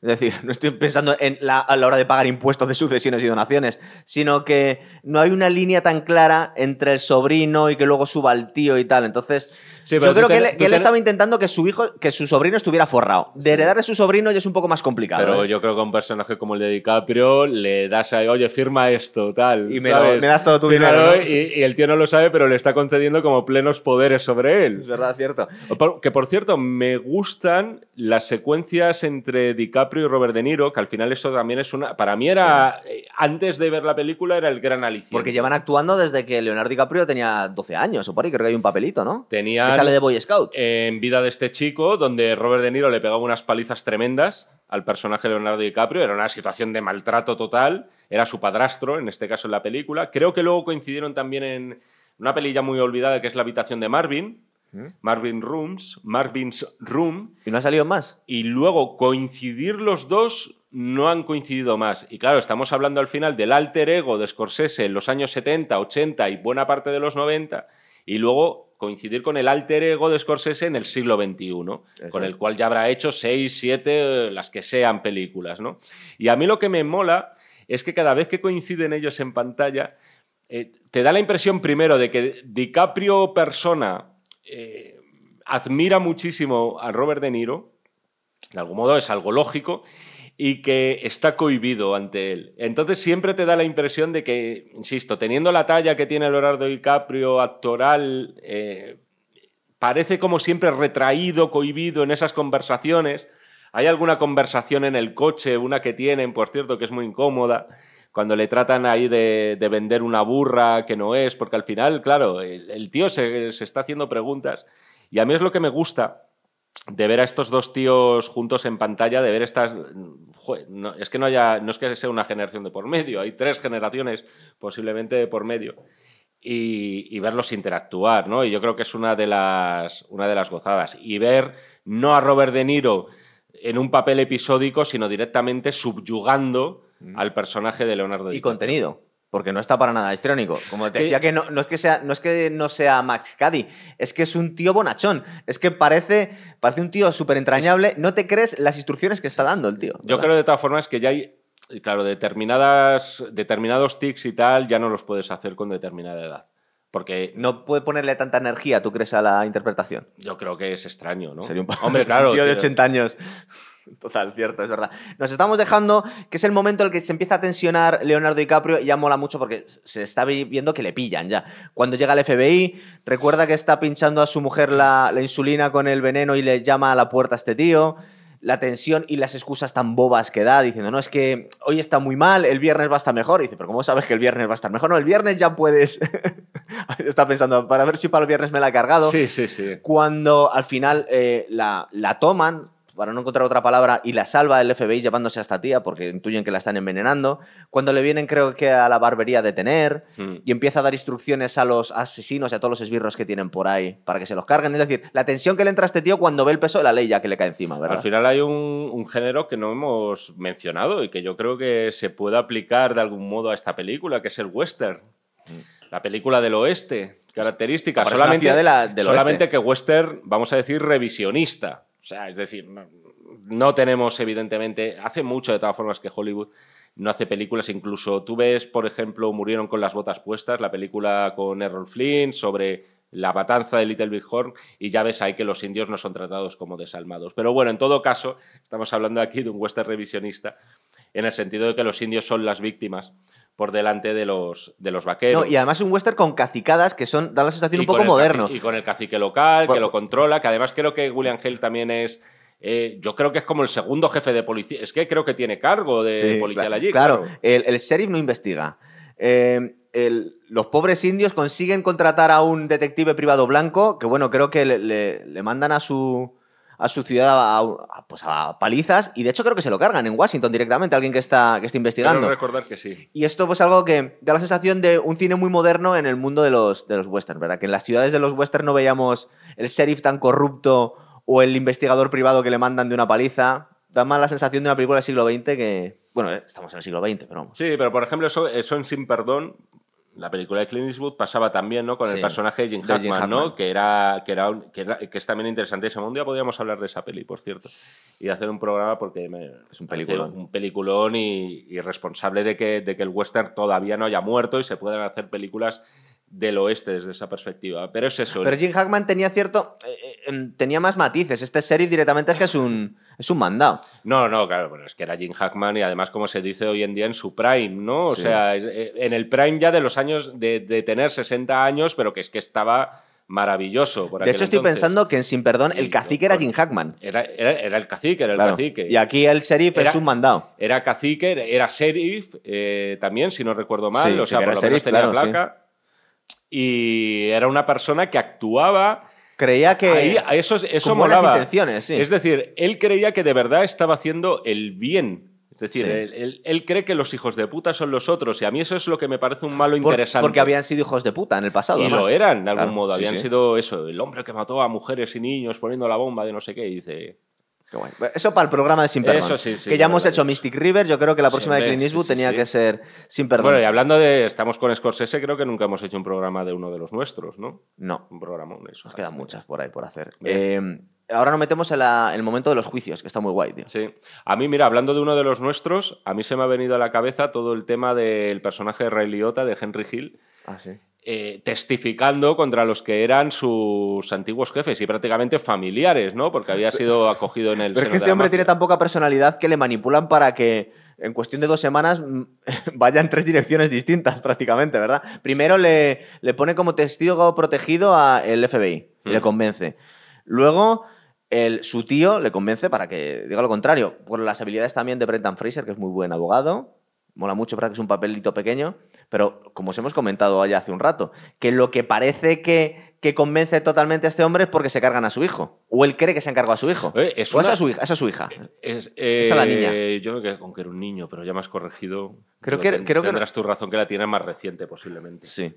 Es decir, no estoy pensando en la, a la hora de pagar impuestos de sucesiones y donaciones, sino que no hay una línea tan clara entre el sobrino y que luego suba al tío y tal. Entonces, Sí, yo creo que, él, que él ten- estaba intentando que su hijo, que su sobrino estuviera forrado. De heredar a su sobrino ya es un poco más complicado. Pero ¿eh? yo creo que a un personaje como el de DiCaprio le das ahí, oye, firma esto, tal. Y me lo- me das todo tu Fírmalo, dinero, ¿no? Y, y el tío no lo sabe, pero le está concediendo como plenos poderes sobre él. Es verdad, cierto. Que por cierto, me gustan las secuencias entre DiCaprio y Robert De Niro, que al final eso también es una. Para mí era. eh, Antes de ver la película, era el gran aliciente. Porque llevan actuando desde que Leonardo DiCaprio tenía 12 años o por ahí, creo que hay un papelito, ¿no? Que sale de Boy Scout. en vida de este chico, donde Robert De Niro le pegaba unas palizas tremendas al personaje de Leonardo DiCaprio. Era una situación de maltrato total. Era su padrastro, en este caso en la película. Creo que luego coincidieron también en una peli ya muy olvidada que es La habitación de Marvin. Marvin Rooms, Marvin's Room. ¿Y no ha salido más? Y luego coincidir los dos no han coincidido más. Y claro, estamos hablando al final del alter ego de Scorsese en los años 70, 80 y buena parte de los 90. Y luego coincidir con el alter ego de Scorsese en el siglo XXI, Eso con es. el cual ya habrá hecho seis, siete, las que sean películas. ¿no? Y a mí lo que me mola es que cada vez que coinciden ellos en pantalla, eh, te da la impresión primero de que DiCaprio persona eh, admira muchísimo a Robert De Niro, de algún modo es algo lógico, y que está cohibido ante él. Entonces siempre te da la impresión de que, insisto, teniendo la talla que tiene Leonardo DiCaprio actoral, eh, parece como siempre retraído, cohibido en esas conversaciones. Hay alguna conversación en el coche, una que tienen, por cierto, que es muy incómoda, cuando le tratan ahí de, de vender una burra que no es, porque al final, claro, el, tío se, se está haciendo preguntas. Y a mí es lo que me gusta de ver a estos dos tíos juntos en pantalla, de ver estas... Es que no haya, no es que sea una generación de por medio, hay tres generaciones posiblemente de por medio. Y, y verlos interactuar, ¿no? Y yo creo que es una de, las, una de las gozadas. Y ver no a Robert De Niro en un papel episódico, sino directamente subyugando al personaje de Leonardo Y DiCaprio. contenido. Porque no está para nada histriónico. Como te decía que no, no es que sea, no es que no sea Max Caddy, es que es un tío bonachón. Es que parece, parece un tío súper entrañable. No te crees las instrucciones que está dando el tío. Yo creo de todas formas que ya hay, claro, determinadas, determinados tics y tal, ya no los puedes hacer con determinada edad. Porque No puede ponerle tanta energía, ¿tú crees, a la interpretación? yo creo que es extraño, ¿no? Sería un, Hombre, claro. un tío de tío. 80 años. Total, cierto, es verdad. Nos estamos dejando, que es el momento en el que se empieza a tensionar Leonardo DiCaprio y ya mola mucho porque se está vi- viendo que le pillan ya. Cuando llega el FBI, recuerda que está pinchando a su mujer la, la insulina con el veneno y le llama a la puerta a este tío. La tensión y las excusas tan bobas que da, diciendo, no, es que hoy está muy mal, el viernes va a estar mejor. Y dice, pero ¿cómo sabes que el viernes va a estar mejor? No, el viernes ya puedes. está pensando, para ver si para el viernes me la he cargado Sí, sí, sí. cuando al final eh, la, la toman, para no encontrar otra palabra, y la salva el FBI llevándose a esta tía porque intuyen que la están envenenando, cuando le vienen creo que a la barbería a detener Hmm. y empieza a dar instrucciones a los asesinos y a todos los esbirros que tienen por ahí para que se los carguen. Es decir, la tensión que le entra a este tío cuando ve el peso de la ley ya que le cae encima, ¿verdad? Al final hay un, un género que no hemos mencionado y que yo creo que se puede aplicar de algún modo a esta película, que es el western. La película del oeste, característica. Solamente, de la- del solamente oeste. que western, vamos a decir, revisionista. Sea, es decir, no, no tenemos evidentemente, hace mucho de todas formas que Hollywood no hace películas, incluso tú ves, por ejemplo, Murieron con las botas puestas, la película con Errol Flynn sobre la matanza de Little Big Horn, y ya ves ahí que los indios no son tratados como desalmados. Pero bueno, en todo caso, estamos hablando aquí de un western revisionista, en el sentido de que los indios son las víctimas por delante de los, de los vaqueros. No, y además un western con cacicadas que son, da la sensación Y un poco moderno. cacique- y con el cacique local, Bueno, que lo controla, que además creo que William Hale también es. eh, yo creo que es como el segundo jefe de policía. Es que creo que tiene cargo de Sí, policial allí. Claro, Claro. El, el sheriff no investiga. Eh, el- los pobres indios consiguen contratar a un detective privado blanco que, bueno, creo que le, le- le mandan a su, a su ciudad a, a- pues a palizas y de hecho creo que se lo cargan en Washington directamente, alguien que está, que está Quiero investigando. recordar que sí. Y esto pues algo que da la sensación de un cine muy moderno en el mundo de los, de los westerns, ¿verdad? Que en las ciudades de los westerns no veíamos el sheriff tan corrupto o el investigador privado que le mandan de una paliza. Da más la sensación de una película del siglo XX que... Bueno, eh, estamos en el siglo XX, pero vamos. Sí, pero por ejemplo, eso, eso en Sin Perdón, la película de Clint Eastwood pasaba también, ¿no? Con Sí, el personaje de Jim de Jim Hackman, ¿no? Que era, que era, un- que era- que es también interesantísimo. Un día podríamos hablar de esa peli, por cierto, y hacer un programa porque me Es un peliculón. un peliculón y, y responsable de que, de que el western todavía no haya muerto y se puedan hacer películas del oeste desde esa perspectiva. Pero es eso. Pero Jim Hackman tenía cierto... eh, eh, em, tenía más matices. Este sheriff directamente es que es un, es un mandado. No, no, claro, bueno, es que era Jim Hackman y además, como se dice hoy en día, en su prime, ¿no? O Sí. sea, eh, en el prime ya de los años de, de tener 60 años, pero que es que estaba maravilloso. por De hecho, estoy entonces. pensando que en Sin Perdón el cacique era Jim Hackman. Era, era, era el cacique, era el Claro. cacique. Y aquí el sheriff Era- es un mandado. Era cacique, era sheriff eh, también, si no recuerdo mal. Sí, o sea, por lo menos sheriff, tenía claro, placa. Y era una persona que actuaba Creía que... Ahí, eso, eso con buenas molaba. intenciones, sí. Es decir, él creía que de verdad estaba haciendo el bien. Es decir, Sí. él, él- él cree que los hijos de puta son los otros. Y a mí eso es lo que me parece un malo Por- interesante. porque habían sido hijos de puta en el pasado. y además. lo eran, de algún Claro, modo. sí, Habían sí. sido eso, el hombre que mató a mujeres y niños poniendo la bomba de no sé qué. Y dice. Qué guay. Eso para el programa de Sin Perdón. Eso sí, sí, que ya hemos verdad. hecho Mystic River. Yo creo que la próxima de Clint Eastwood tenía que ser Sin Perdón. Bueno, y hablando de. Estamos con Scorsese, creo que nunca hemos hecho un programa de uno de los nuestros, ¿no? No, Un programa, eso. nos quedan muchas por ahí por hacer. Eh, ahora nos metemos en, la- en el momento de los juicios, que está muy guay, tío. Sí. A mí, mira, hablando de uno de los nuestros, a mí se me ha venido a la cabeza todo el tema del personaje de Ray Liotta, de Henry Hill, Ah, sí. Eh, testificando contra los que eran sus antiguos jefes y prácticamente familiares, ¿no? Porque había sido acogido en el. Pero es que este hombre tiene tan poca personalidad que le manipulan para que en cuestión de dos semanas mm, vaya en tres direcciones distintas prácticamente, ¿verdad? Primero le, le pone como testigo protegido al FBI y le Mm. convence. Luego el, su tío le convence para que diga lo contrario. Por las habilidades también de Brendan Fraser, que es muy buen abogado. Mola mucho, ¿verdad? Que es un papelito pequeño. Pero como os hemos comentado ya hace un rato, que lo que parece que, que convence totalmente a este hombre es porque se cargan a su hijo. O él cree que se han cargado a su hijo. Eh, es o es una- a su hija. Es a su hija. Es, Esa la niña. eh, Yo me quedé con que era un niño, pero ya me has corregido. Creo que- ten- creo que- Tendrás tu razón que la tiene más reciente, posiblemente. Sí.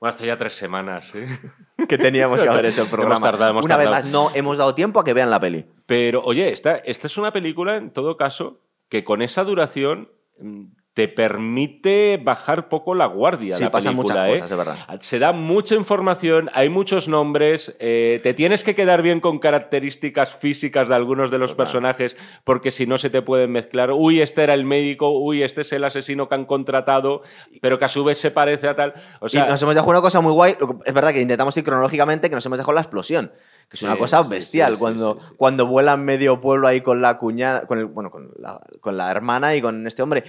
Bueno, hace ya tres semanas, ¿eh? Que teníamos que haber hecho el programa. Hemos tardado, hemos Una vez más, no hemos dado tiempo a que vean la peli. Pero, oye, esta, esta es una película, en todo caso, que con esa duración mm, te permite bajar poco la guardia. Sí, la pasan película, muchas ¿eh? cosas, es verdad. Se da mucha información, hay muchos nombres, eh, te tienes que quedar bien con características físicas de algunos de los personajes, porque si no se te pueden mezclar. Uy, este era el médico, uy, este es el asesino que han contratado, pero que a su vez se parece a tal. O sea, y nos hemos dejado una cosa muy guay. Es verdad que intentamos ir cronológicamente, que nos hemos dejado la explosión. Que es Sí, una cosa bestial. sí, sí, cuando, cuando vuelan medio pueblo ahí con la cuñada, con el, bueno, con la, con la hermana y con este hombre.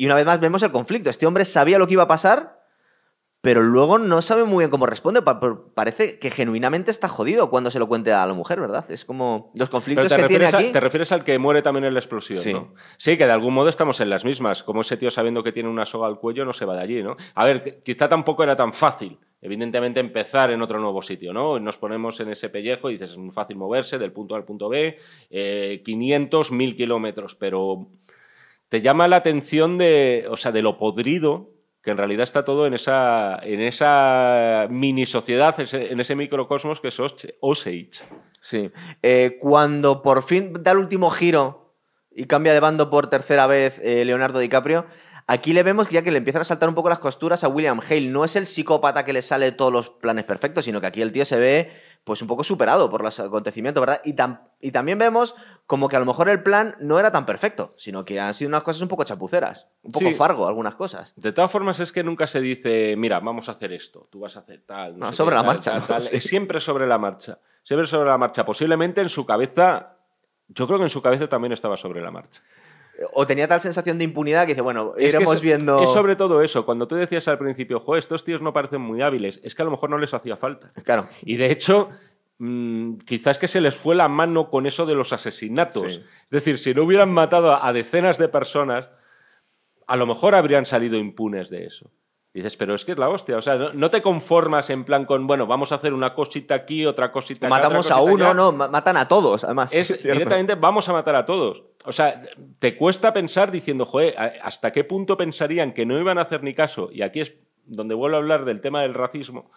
Y una vez más vemos el conflicto. Este hombre sabía lo que iba a pasar, pero luego no sabe muy bien cómo responde. Pa- Parece que genuinamente está jodido cuando se lo cuente a la mujer, ¿verdad? Es como los conflictos que tiene a- te refieres al que muere también en la explosión, Sí. ¿no? Sí, que de algún modo estamos en las mismas. Como ese tío sabiendo que tiene una soga al cuello no se va de allí, ¿no? A ver, quizá tampoco era tan fácil, evidentemente, empezar en otro nuevo sitio, ¿no? Nos ponemos en ese pellejo y dices, es muy fácil moverse del punto A al punto B, eh, 500, 1000 kilómetros, pero te llama la atención de, o sea, de lo podrido que en realidad está todo en esa, en esa mini sociedad, en ese microcosmos que es Os- Osage. Sí. Eh, cuando por fin da el último giro y cambia de bando por tercera vez eh, Leonardo DiCaprio, aquí le vemos ya que le empiezan a saltar un poco las costuras a William Hale. No es el psicópata que le sale todos los planes perfectos, sino que aquí el tío se ve pues un poco superado por los acontecimientos, ¿verdad? Y, tam- y también vemos como que a lo mejor el plan no era tan perfecto, sino que han sido unas cosas un poco chapuceras, un poco Sí. fargo algunas cosas. De todas formas, es que nunca se dice, mira, vamos a hacer esto, tú vas a hacer tal. No, sé sobre qué, la tal, marcha, tal, ¿no? tal. Sí. Es siempre sobre la marcha. Siempre sobre la marcha. Posiblemente en su cabeza, yo creo que en su cabeza también estaba sobre la marcha. O tenía tal sensación de impunidad que dice, bueno, Es iremos es- viendo... Es sobre todo eso. Cuando tú decías al principio, jo, estos tíos no parecen muy hábiles, es que a lo mejor no les hacía falta. Claro. Y de hecho, mm, quizás que se les fue la mano con eso de los asesinatos. Sí. Es decir, si no hubieran matado a decenas de personas, a lo mejor habrían salido impunes de eso. Dices, pero es que es la hostia. O sea, no, no te conformas en plan con, bueno, vamos a hacer una cosita aquí, otra cosita acá, Matamos a uno, allá. no, ma- matan a todos, además. Es directamente vamos a matar a todos. O sea, te cuesta pensar diciendo, joder, ¿a- ¿hasta qué punto pensarían que no iban a hacer ni caso? Y aquí es donde vuelvo a hablar del tema del racismo,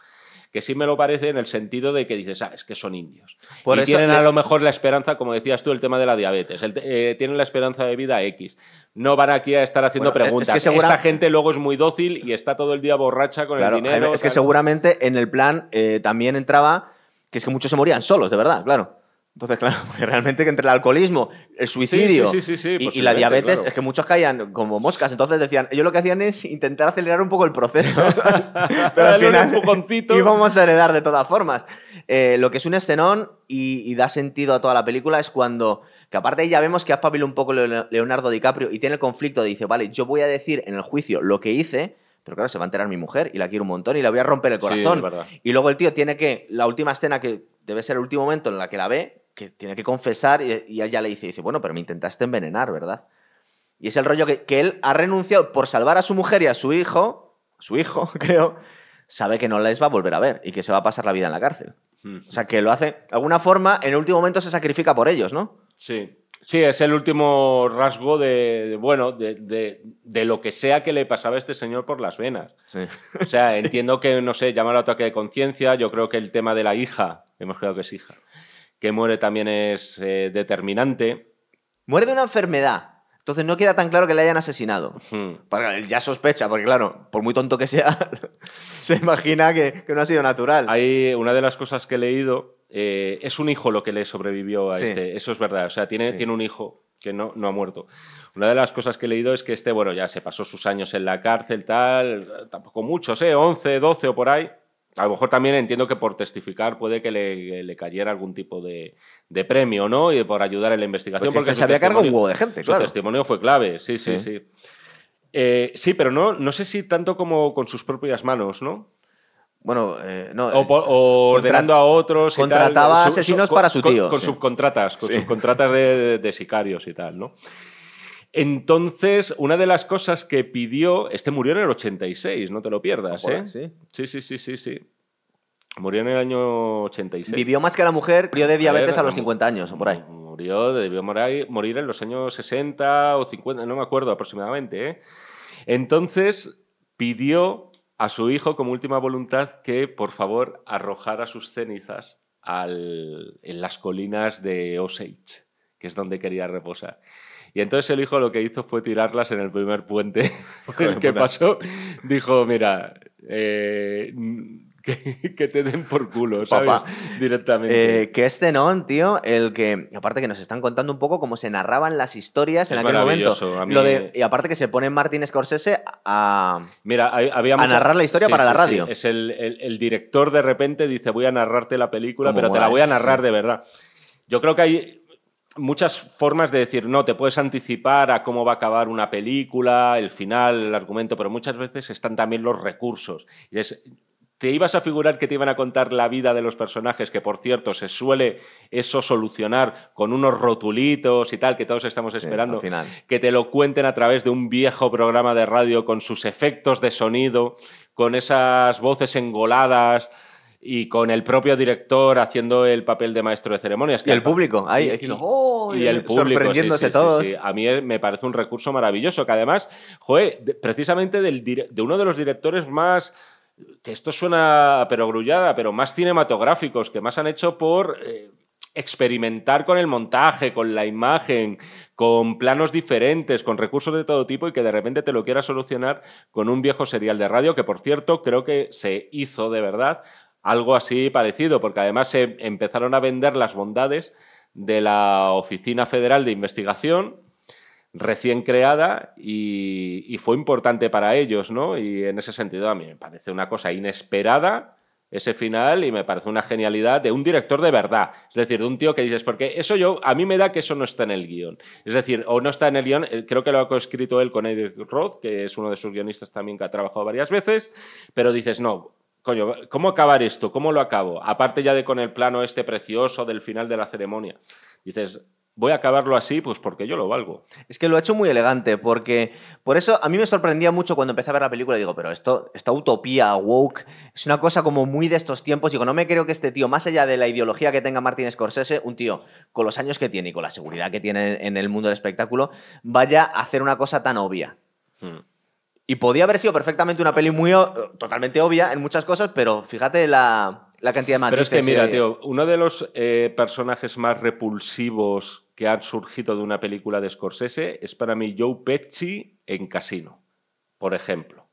que sí me lo parece en el sentido de que dices, ah, es que son indios. Por y eso tienen le- a lo mejor la esperanza, como decías tú, el tema de la diabetes. El eh, tienen la esperanza de vida X. No van aquí a estar haciendo Bueno, es- es preguntas. que segura- Esta gente luego es muy dócil y está todo el día borracha con Claro, el dinero. Jaime, es que tal. seguramente en el plan eh, también entraba que es que muchos se morían solos, de verdad, claro. Entonces, claro, porque realmente que entre el alcoholismo, el suicidio sí, sí, sí, sí, y- y, la diabetes, claro. es que muchos caían como moscas. Entonces decían, ellos lo que hacían es intentar acelerar un poco el proceso. Pero al final íbamos a heredar de todas formas. Eh, lo que es un escenón y, y da sentido a toda la película es cuando, que aparte ya vemos que ha espabilado un poco Leo- Leonardo DiCaprio y tiene el conflicto de dice, vale, yo voy a decir en el juicio lo que hice, pero claro, se va a enterar mi mujer y la quiero un montón y la voy a romper el corazón. y luego el tío tiene que, la última escena que debe ser el último momento en la que la ve, que tiene que confesar y, y ella le dice, dice, bueno, pero me intentaste envenenar, ¿verdad? Y es el rollo que, que él ha renunciado por salvar a su mujer y a su hijo, su hijo, creo, sabe que no les va a volver a ver y que se va a pasar la vida en la cárcel. Mm. O sea, que lo hace, de alguna forma, en el último momento se sacrifica por ellos, ¿no? Sí. Sí, es el último rasgo de, de, bueno, de, de- de lo que sea que le pasaba a este señor por las venas. Sí. O sea, entiendo que, no sé, llama al ataque de conciencia. Yo creo que el tema de la hija, hemos quedado que es hija, que muere también es eh, determinante. Muere de una enfermedad. Entonces no queda tan claro que le hayan asesinado. Hmm. Ya sospecha, porque claro, por muy tonto que sea, se imagina que, que no ha sido natural. Hay una de las cosas que he leído, eh, es un hijo lo que le sobrevivió a Sí. este. Eso es verdad. O sea, tiene, Sí. tiene un hijo que no, no ha muerto. Una de las cosas que he leído es que este, bueno, ya se pasó sus años en la cárcel, tal, tampoco muchos, ¿eh? 11, 12 o por ahí. A lo mejor también entiendo que por testificar puede que le, le cayera algún tipo de, de premio, ¿no? Y por ayudar en la investigación. Porque este su se había cargado un huevo de gente, su claro. testimonio fue clave, sí, sí, Sí. sí. Eh, sí, pero no, no sé si tanto como con sus propias manos, ¿no? Bueno, eh, no. O, po- o ordenando a otros. y tal. contrataba Su- asesinos con- para su con- tío, Con, sí. subcontratas, con Sí. subcontratas de, de- de sicarios y tal, ¿no? Entonces, una de las cosas que pidió. Este murió en el 86, no te lo pierdas, ¿eh? sí. Sí, sí, sí, sí, sí. Murió en el año 86. Vivió más que la mujer, murió de diabetes a, ver, los mu- 50 años o por ahí. Murió, debió morir en los años 60 o 50, no me acuerdo aproximadamente. ¿eh? Entonces pidió a su hijo como última voluntad que por favor arrojara sus cenizas al- en las colinas de Osage, que es donde quería reposar. Y entonces el hijo lo que hizo fue tirarlas en el primer puente el que pasó. Dijo, mira, eh, que, que te den por culo, ¿sabes? Papá. Directamente. Eh, que este non, tío, el que. Aparte que nos están contando un poco cómo se narraban las historias en aquel momento. mí- Lo de, y aparte que se pone Martin Scorsese a. Mira, hay- había a mucha- narrar la historia para la radio. Es el, el- el director de repente dice, voy a narrarte la película, pero te la voy a narrar de verdad. Yo creo que hay muchas formas de decir, no, te puedes anticipar a cómo va a acabar una película, el final, el argumento, pero muchas veces están también los recursos. Y es- te ibas a figurar que te iban a contar la vida de los personajes, que por cierto se suele eso solucionar con unos rotulitos y tal, que todos estamos esperando final. que te lo cuenten a través de un viejo programa de radio con sus efectos de sonido, con esas voces engoladas y con el propio director haciendo el papel de maestro de ceremonias. Y el público ahí y- diciendo, ¡oh! y el público, sorprendiéndose sí, sí, sí, todos. sí. A mí me parece un recurso maravilloso, que además, de- precisamente del de uno de los directores más, que esto suena pero grullada, pero más cinematográficos, que más han hecho por eh, experimentar con el montaje, con la imagen, con planos diferentes, con recursos de todo tipo y que de repente te lo quiera solucionar con un viejo serial de radio, que por cierto creo que se hizo de verdad algo así parecido, porque además se empezaron a vender las bondades de la Oficina Federal de Investigación recién creada y, fue importante para ellos, ¿no? Y en ese sentido a mí me parece una cosa inesperada ese final y me parece una genialidad de un director de verdad, es decir, de un tío que dices, porque eso yo, a mí me da que eso no está en el guion, es decir, o no está en el guion, eh, creo que lo ha coescrito él con Eric Roth, que es uno de sus guionistas también que ha trabajado varias veces, pero dices, no, coño, ¿cómo acabar esto? ¿Cómo lo acabo? Aparte ya de con el plano este precioso del final de la ceremonia, dices, voy a acabarlo así, pues porque yo lo valgo. Es que lo ha hecho muy elegante, porque por eso a mí me sorprendía mucho cuando empecé a ver la película. Digo, pero esto, esta utopía woke es una cosa como muy de estos tiempos. Digo, no me creo que este tío, más allá de la ideología que tenga Martin Scorsese, un tío con los años que tiene y con la seguridad que tiene en el mundo del espectáculo, vaya a hacer una cosa tan obvia. Hmm. Y podía haber sido perfectamente una peli muy totalmente obvia en muchas cosas, pero fíjate la, la cantidad de Pero matices. es que mira, tío, uno de los eh, personajes más repulsivos que han surgido de una película de Scorsese es para mí Joe Pesci en Casino, por ejemplo.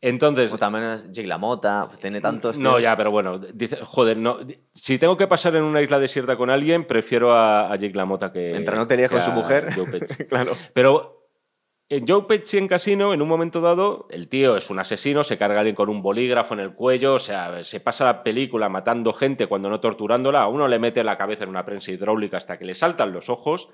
Entonces, O también es Jake LaMotta, tiene tantos. no, ya, pero bueno, dice, joder, no, si tengo que pasar en una isla desierta con alguien, prefiero a, a Jake LaMotta que Mientras no te líes con su mujer. Joe Pesci. claro. Pero en Joe Pesci en Casino, en un momento dado, el tío es un asesino, se carga a alguien con un bolígrafo en el cuello, o sea, se pasa la película matando gente cuando no torturándola, a uno le mete la cabeza en una prensa hidráulica hasta que le saltan los ojos,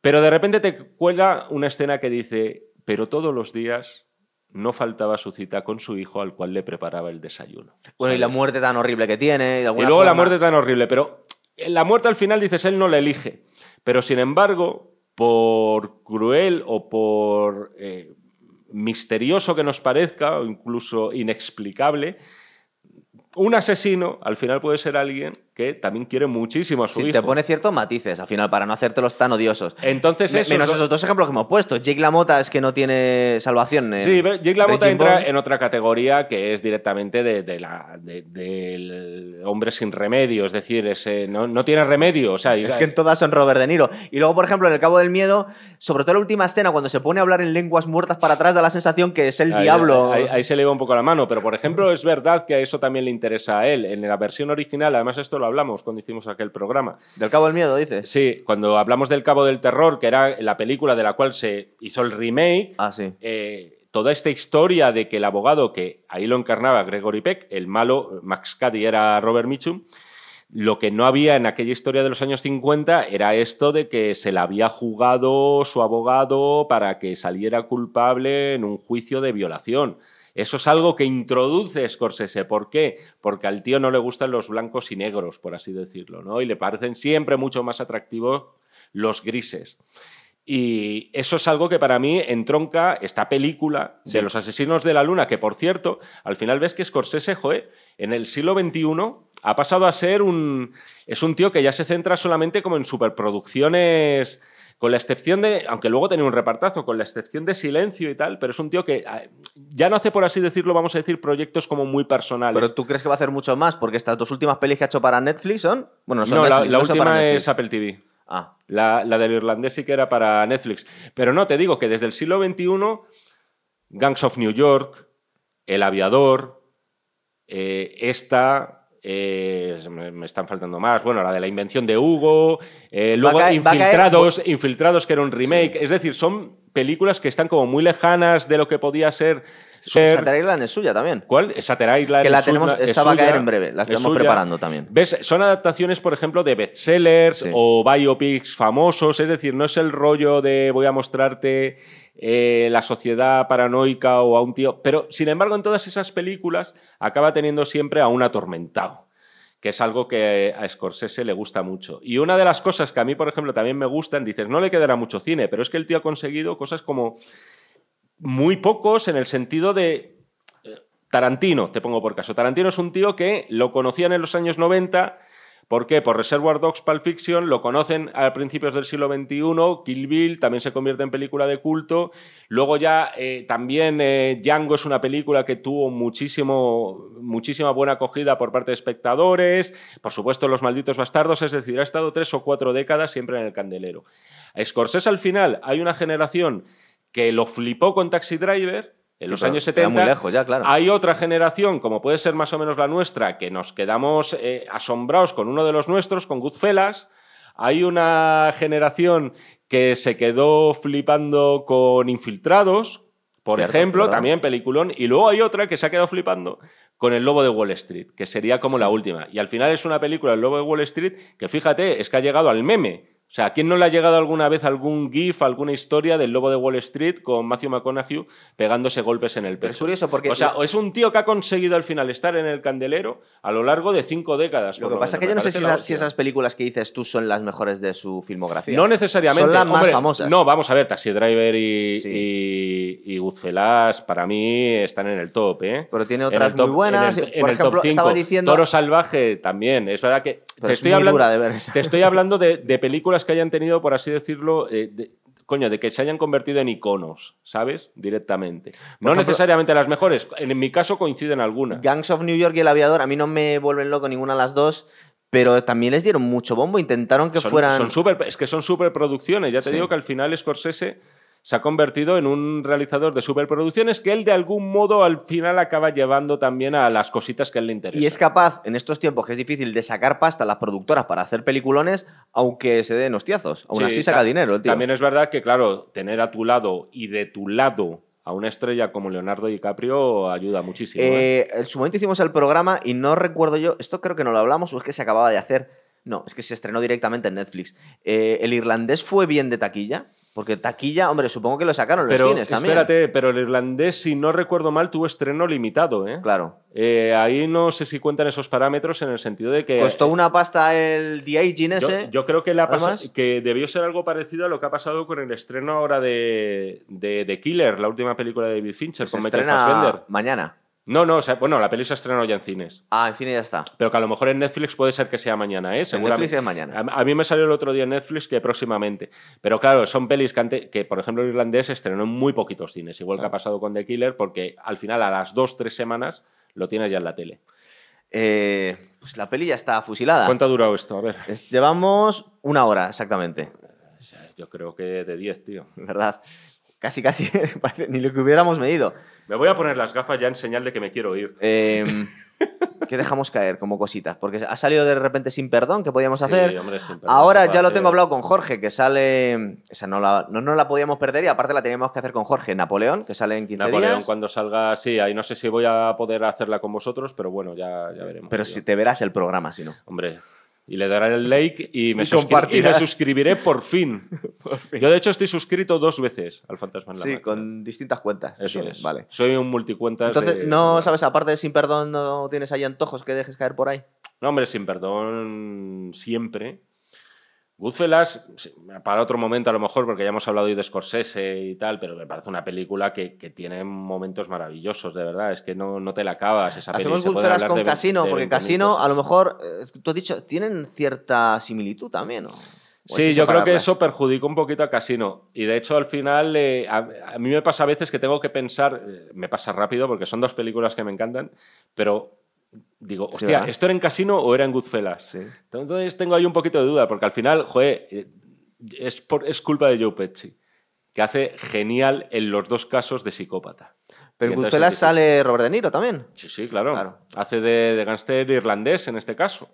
pero de repente te cuela una escena que dice, pero todos los días no faltaba su cita con su hijo al cual le preparaba el desayuno. Bueno, y la muerte tan horrible que tiene. de Y luego la muerte tan horrible, pero la muerte al final dices, él no la elige. Pero sin embargo, por cruel o por eh, misterioso que nos parezca, o incluso inexplicable, un asesino al final puede ser alguien que también quiere muchísimo a su Sí, hijo. te pone ciertos matices al final para no hacértelos tan odiosos. Entonces, Menos esos dos ejemplos que hemos puesto. Jake LaMotta es que no tiene salvación. en Sí, pero Jake Raging entra en otra categoría que es directamente de, de la, de- del hombre sin remedio, es decir, ese, no, no tiene remedio. O sea, Es que en todas son Robert De Niro. Y luego, por ejemplo, en El Cabo del Miedo, sobre todo la última escena, cuando se pone a hablar en lenguas muertas para atrás, da la sensación que es el Ahí- diablo. Ahí, ahí se le va un poco la mano, pero por ejemplo es verdad que a eso también le interesa a él. En la versión original, además esto lo hablamos cuando hicimos aquel programa. Del Cabo del Miedo, dices. Sí, cuando hablamos del Cabo del Terror, que era la película de la cual se hizo el remake, Ah, sí. eh, toda esta historia de que el abogado, que ahí lo encarnaba Gregory Peck, el malo, Max Cady era Robert Mitchum, lo que no había en aquella historia de los años 50 era esto de que se la había jugado su abogado para que saliera culpable en un juicio de violación. Eso es algo que introduce Scorsese. ¿Por qué? Porque al tío no le gustan los blancos y negros, por así decirlo, ¿no? Y le parecen siempre mucho más atractivos los grises. Y eso es algo que para mí entronca esta película de los asesinos de la luna, que por cierto, al final ves que Scorsese, joe, en el siglo XXI ha pasado a ser un... Es un tío que ya se centra solamente como en superproducciones, con la excepción de... Aunque luego tenía un repartazo, con la excepción de Silencio y tal, pero es un tío que ah, ya no hace, por así decirlo, vamos a decir, proyectos como muy personales. Pero tú crees que va a hacer mucho más, porque estas dos últimas pelis que ha hecho para Netflix son. Bueno, no son no, la, Netflix, la no son para última es Apple TV. Ah, La, la del irlandés sí que era para Netflix. Pero no, te digo que desde el siglo XXI, Gangs of New York, El Aviador, eh, esta, eh, me, están faltando más, bueno, la de la invención de Hugo, eh, luego caer- Infiltrados, Infiltrados, que era un remake. Es decir, son películas que están como muy lejanas de lo que podía ser. ser- Shutter Island es suya también. ¿Cuál? Satter Island. Que la es tenemos- suya- es esa va a caer en breve, la es estamos preparando también. ¿Ves? Son adaptaciones, por ejemplo, de bestsellers Sí. o biopics famosos, es decir, no es el rollo de voy a mostrarte eh, la sociedad paranoica o a un tío. Pero, sin embargo, en todas esas películas acaba teniendo siempre a un atormentado que es algo que a Scorsese le gusta mucho. Y una de las cosas que a mí, por ejemplo, también me gustan, dices, no le quedará mucho cine, pero es que el tío ha conseguido cosas como muy pocos en el sentido de eh, Tarantino, te pongo por caso. Tarantino es un tío que lo conocían en los años 90. ¿Por qué? Por Reservoir Dogs, Pulp Fiction, lo conocen a principios del siglo XXI, Kill Bill también se convierte en película de culto. Luego ya eh, también eh, Django es una película que tuvo muchísimo, muchísima buena acogida por parte de espectadores. Por supuesto, Los Malditos Bastardos, es decir, ha estado tres o cuatro décadas siempre en el candelero. A Scorsese al final hay una generación que lo flipó con Taxi Driver en Sí, los años queda 70. muy lejos ya, claro. Hay otra generación, como puede ser más o menos la nuestra, que nos quedamos eh, asombrados con uno de los nuestros, con Goodfellas. Hay una generación que se quedó flipando con Infiltrados, por Cierto, ejemplo, ¿verdad? también peliculón. Y luego hay otra que se ha quedado flipando con El Lobo de Wall Street, que sería como la última. Y al final es una película, El Lobo de Wall Street, que fíjate, es que ha llegado al meme. O sea, ¿a quién no le ha llegado alguna vez algún GIF, alguna historia del Lobo de Wall Street con Matthew McConaughey pegándose golpes en el pecho? es curioso porque O sea, es un tío que ha conseguido al final estar en el candelero a lo largo de cinco décadas. Lo que pasa es que yo no sé si, esa- esas películas que dices tú son las mejores de su filmografía. No necesariamente. Son las más famosas. No, vamos a ver, Taxi Driver y, Sí. y, y Goodfellas para mí están en el top, ¿eh? Pero tiene En otras top- muy buenas. en el- en Por el ejemplo, cinco. estabas diciendo. Toro Salvaje también. Es verdad que Pero te es estoy, hablando, de ver te estoy hablando de, de películas que hayan tenido, por así decirlo, eh, de- coño, de que se hayan convertido en iconos, ¿sabes? Directamente. No ejemplo- necesariamente las mejores. En, mi caso coinciden algunas. Gangs of New York y El Aviador, a mí no me vuelven loco ninguna de las dos, pero también les dieron mucho bombo. Intentaron que son, fueran. son super- es que son superproducciones. Ya te Sí. digo que al final Scorsese se ha convertido en un realizador de superproducciones que él de algún modo al final acaba llevando también a las cositas que a él le interesan. Y es capaz, en estos tiempos que es difícil, de sacar pasta a las productoras para hacer peliculones, aunque se den hostiazos. Aún Sí, así saca dinero el tío. También es verdad que, claro, tener a tu lado y de tu lado a una estrella como Leonardo DiCaprio ayuda muchísimo. ¿eh? Eh, en su momento hicimos el programa y no recuerdo yo, esto creo que no lo hablamos o es que se acababa de hacer. No, es que se estrenó directamente en Netflix. Eh, ¿El irlandés fue bien de taquilla? Porque taquilla, hombre, supongo que lo sacaron los cines también. espérate, pero el irlandés, si no recuerdo mal, tuvo estreno limitado. ¿eh? Claro. Eh, ahí no sé si cuentan esos parámetros en el sentido de que. Costó una pasta el The Aging Yo, ese. yo creo que, Además- que debió ser algo parecido a lo que ha pasado con el estreno ahora de, de, de Killer, la última película de David Fincher, que se con Michael estrena Fassbender. mañana. No, no, o sea, bueno, la peli se estrenó ya en cines. Ah, en cine ya está. Pero que a lo mejor en Netflix puede ser que sea mañana, ¿eh? Seguramente. Netflix es mañana. A, a mí me salió el otro día en Netflix que próximamente. Pero claro, son pelis que, ante- que, por ejemplo, el irlandés se estrenó en muy poquitos cines, igual que ha pasado con The Killer, porque al final, a las dos, tres semanas, lo tienes ya en la tele. Eh, pues la peli ya está fusilada. ¿Cuánto ha durado esto? A ver. Llevamos una hora exactamente, Yo creo que de 10, tío. ¿verdad? Casi, casi, ni lo que hubiéramos medido. Me voy a poner las gafas ya en señal de que me quiero ir. Eh, ¿Qué dejamos caer como cositas? Porque ha salido de repente sin perdón, que podíamos Sí, hacer. hombre, sin perdón, Ahora ya lo tengo hablado con Jorge, que sale. Esa no, la, no, no la podíamos perder y aparte la teníamos que hacer con Jorge. Napoleón, que sale en 15 Napoleón días. cuando salga, sí, ahí no sé si voy a poder hacerla con vosotros, pero bueno, ya, ya veremos. Pero tío. si te verás el programa, si no. Hombre, y le daré el like y me, Y suscri- y me suscribiré por fin. Yo, de hecho, estoy suscrito dos veces al Fantasma en la Sí, Máquina. con distintas cuentas. Eso Tienes, es. Vale. Soy un multicuentas. Entonces, de- no sabes, aparte de sin perdón, no tienes ahí antojos que dejes caer por ahí. No, hombre, sin perdón, siempre. Goodfellas, para otro momento a lo mejor, porque ya hemos hablado hoy de Scorsese y tal, pero me parece una película que, que tiene momentos maravillosos, de verdad. Es que no, no te la acabas esa peli. Hacemos puede Goodfellas con de Casino, de porque 20.000 Casino, a lo mejor, eh, tú has dicho, tienen cierta similitud también, ¿no? ¿O hay Sí, yo creo que eso perjudicó un poquito a Casino. Y de hecho, al final, eh, a, a mí me pasa a veces que tengo que pensar, eh, me pasa rápido porque son dos películas que me encantan, pero digo, hostia. ¿esto era en Casino o era en Goodfellas? Sí. Entonces tengo ahí un poquito de duda, porque al final, joder, eh, es, por- es culpa de Joe Pesci, que hace genial en los dos casos de psicópata. Pero en Goodfellas sale Robert De Niro también. Sí, sí, claro. Claro. Hace de, de gángster irlandés en este caso.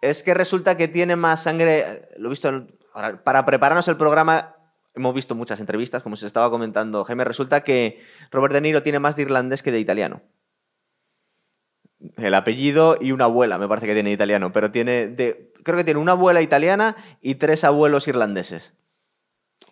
Es que resulta que tiene más sangre. eh, Lo he visto. en- ahora, para prepararnos el programa, hemos visto muchas entrevistas, como se estaba comentando Jaime. Resulta que Robert De Niro tiene más de irlandés que de italiano. El apellido y una abuela, me parece que tiene italiano, pero tiene. De, creo que tiene una abuela italiana y tres abuelos irlandeses.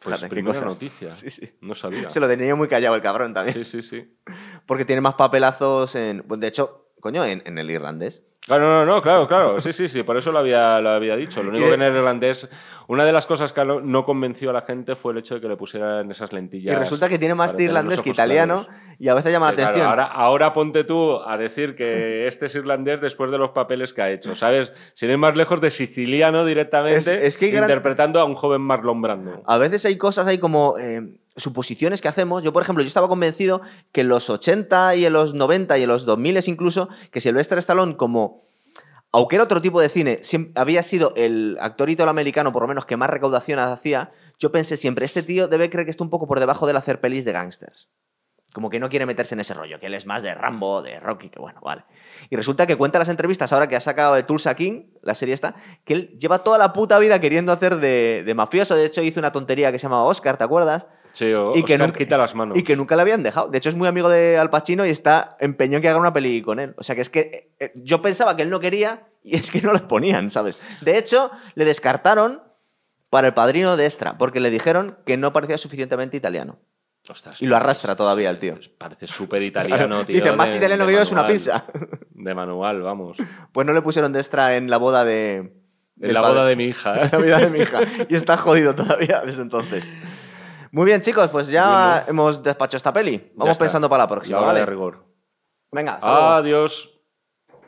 Pues Fíjate, primera noticia. Sí, sí. No sabía. Se lo tenía muy callado el cabrón también. Sí, sí, sí. Porque tiene más papelazos en. De hecho, coño, en, en el irlandés. Claro, no, no, claro, claro. Sí, sí, sí, por eso lo había, lo había dicho. Lo único que en el irlandés, una de las cosas que no, convenció a la gente fue el hecho de que le pusieran esas lentillas. Y resulta que tiene más de irlandés que italiano claros. y a veces llama la claro, atención. ahora, ahora ponte tú a decir que este es irlandés después de los papeles que ha hecho, ¿sabes? Sin ir más lejos de siciliano directamente, Es- es que hay gran- interpretando a un joven Marlon Brando. A veces hay cosas, hay como eh, suposiciones que hacemos. Yo, por ejemplo, yo estaba convencido que en los 80 y en los 90 y en los 2000 incluso, que Sylvester Stallone como... Aunque era otro tipo de cine, había sido el actor italoamericano, por lo menos, que más recaudación hacía, yo pensé siempre, este tío debe creer que está un poco por debajo del hacer pelis de gángsters. Como que no quiere meterse en ese rollo, que él es más de Rambo, de Rocky, que bueno, vale. Y resulta que cuenta las entrevistas ahora que ha sacado de Tulsa King, la serie esta, que él lleva toda la puta vida queriendo hacer de, de mafioso. De hecho, hizo una tontería que se llamaba Oscar, ¿te acuerdas? Sí, o Y que nunca- quita las manos. Y que nunca le habían dejado. De hecho, es muy amigo de Al Pacino y está empeñado en que haga una peli con él. O sea que es que eh, eh, yo pensaba que él no quería y es que no lo ponían, ¿sabes? De hecho, le descartaron para el padrino de Extra, porque le dijeron que no parecía suficientemente italiano. Ostras, Y lo arrastra todavía el tío. Parece súper italiano, tío. Dice, más de- italiano de que yo es una pizza. De manual, vamos. Pues no le pusieron de Extra en la boda de... En la boda de mi hija. ¿eh? la vida de mi hija. Y está jodido todavía desde entonces. Muy bien, chicos, pues ya hemos despachado esta peli. Vamos pensando para la próxima. La hora ¿vale? de rigor. Venga. Adiós.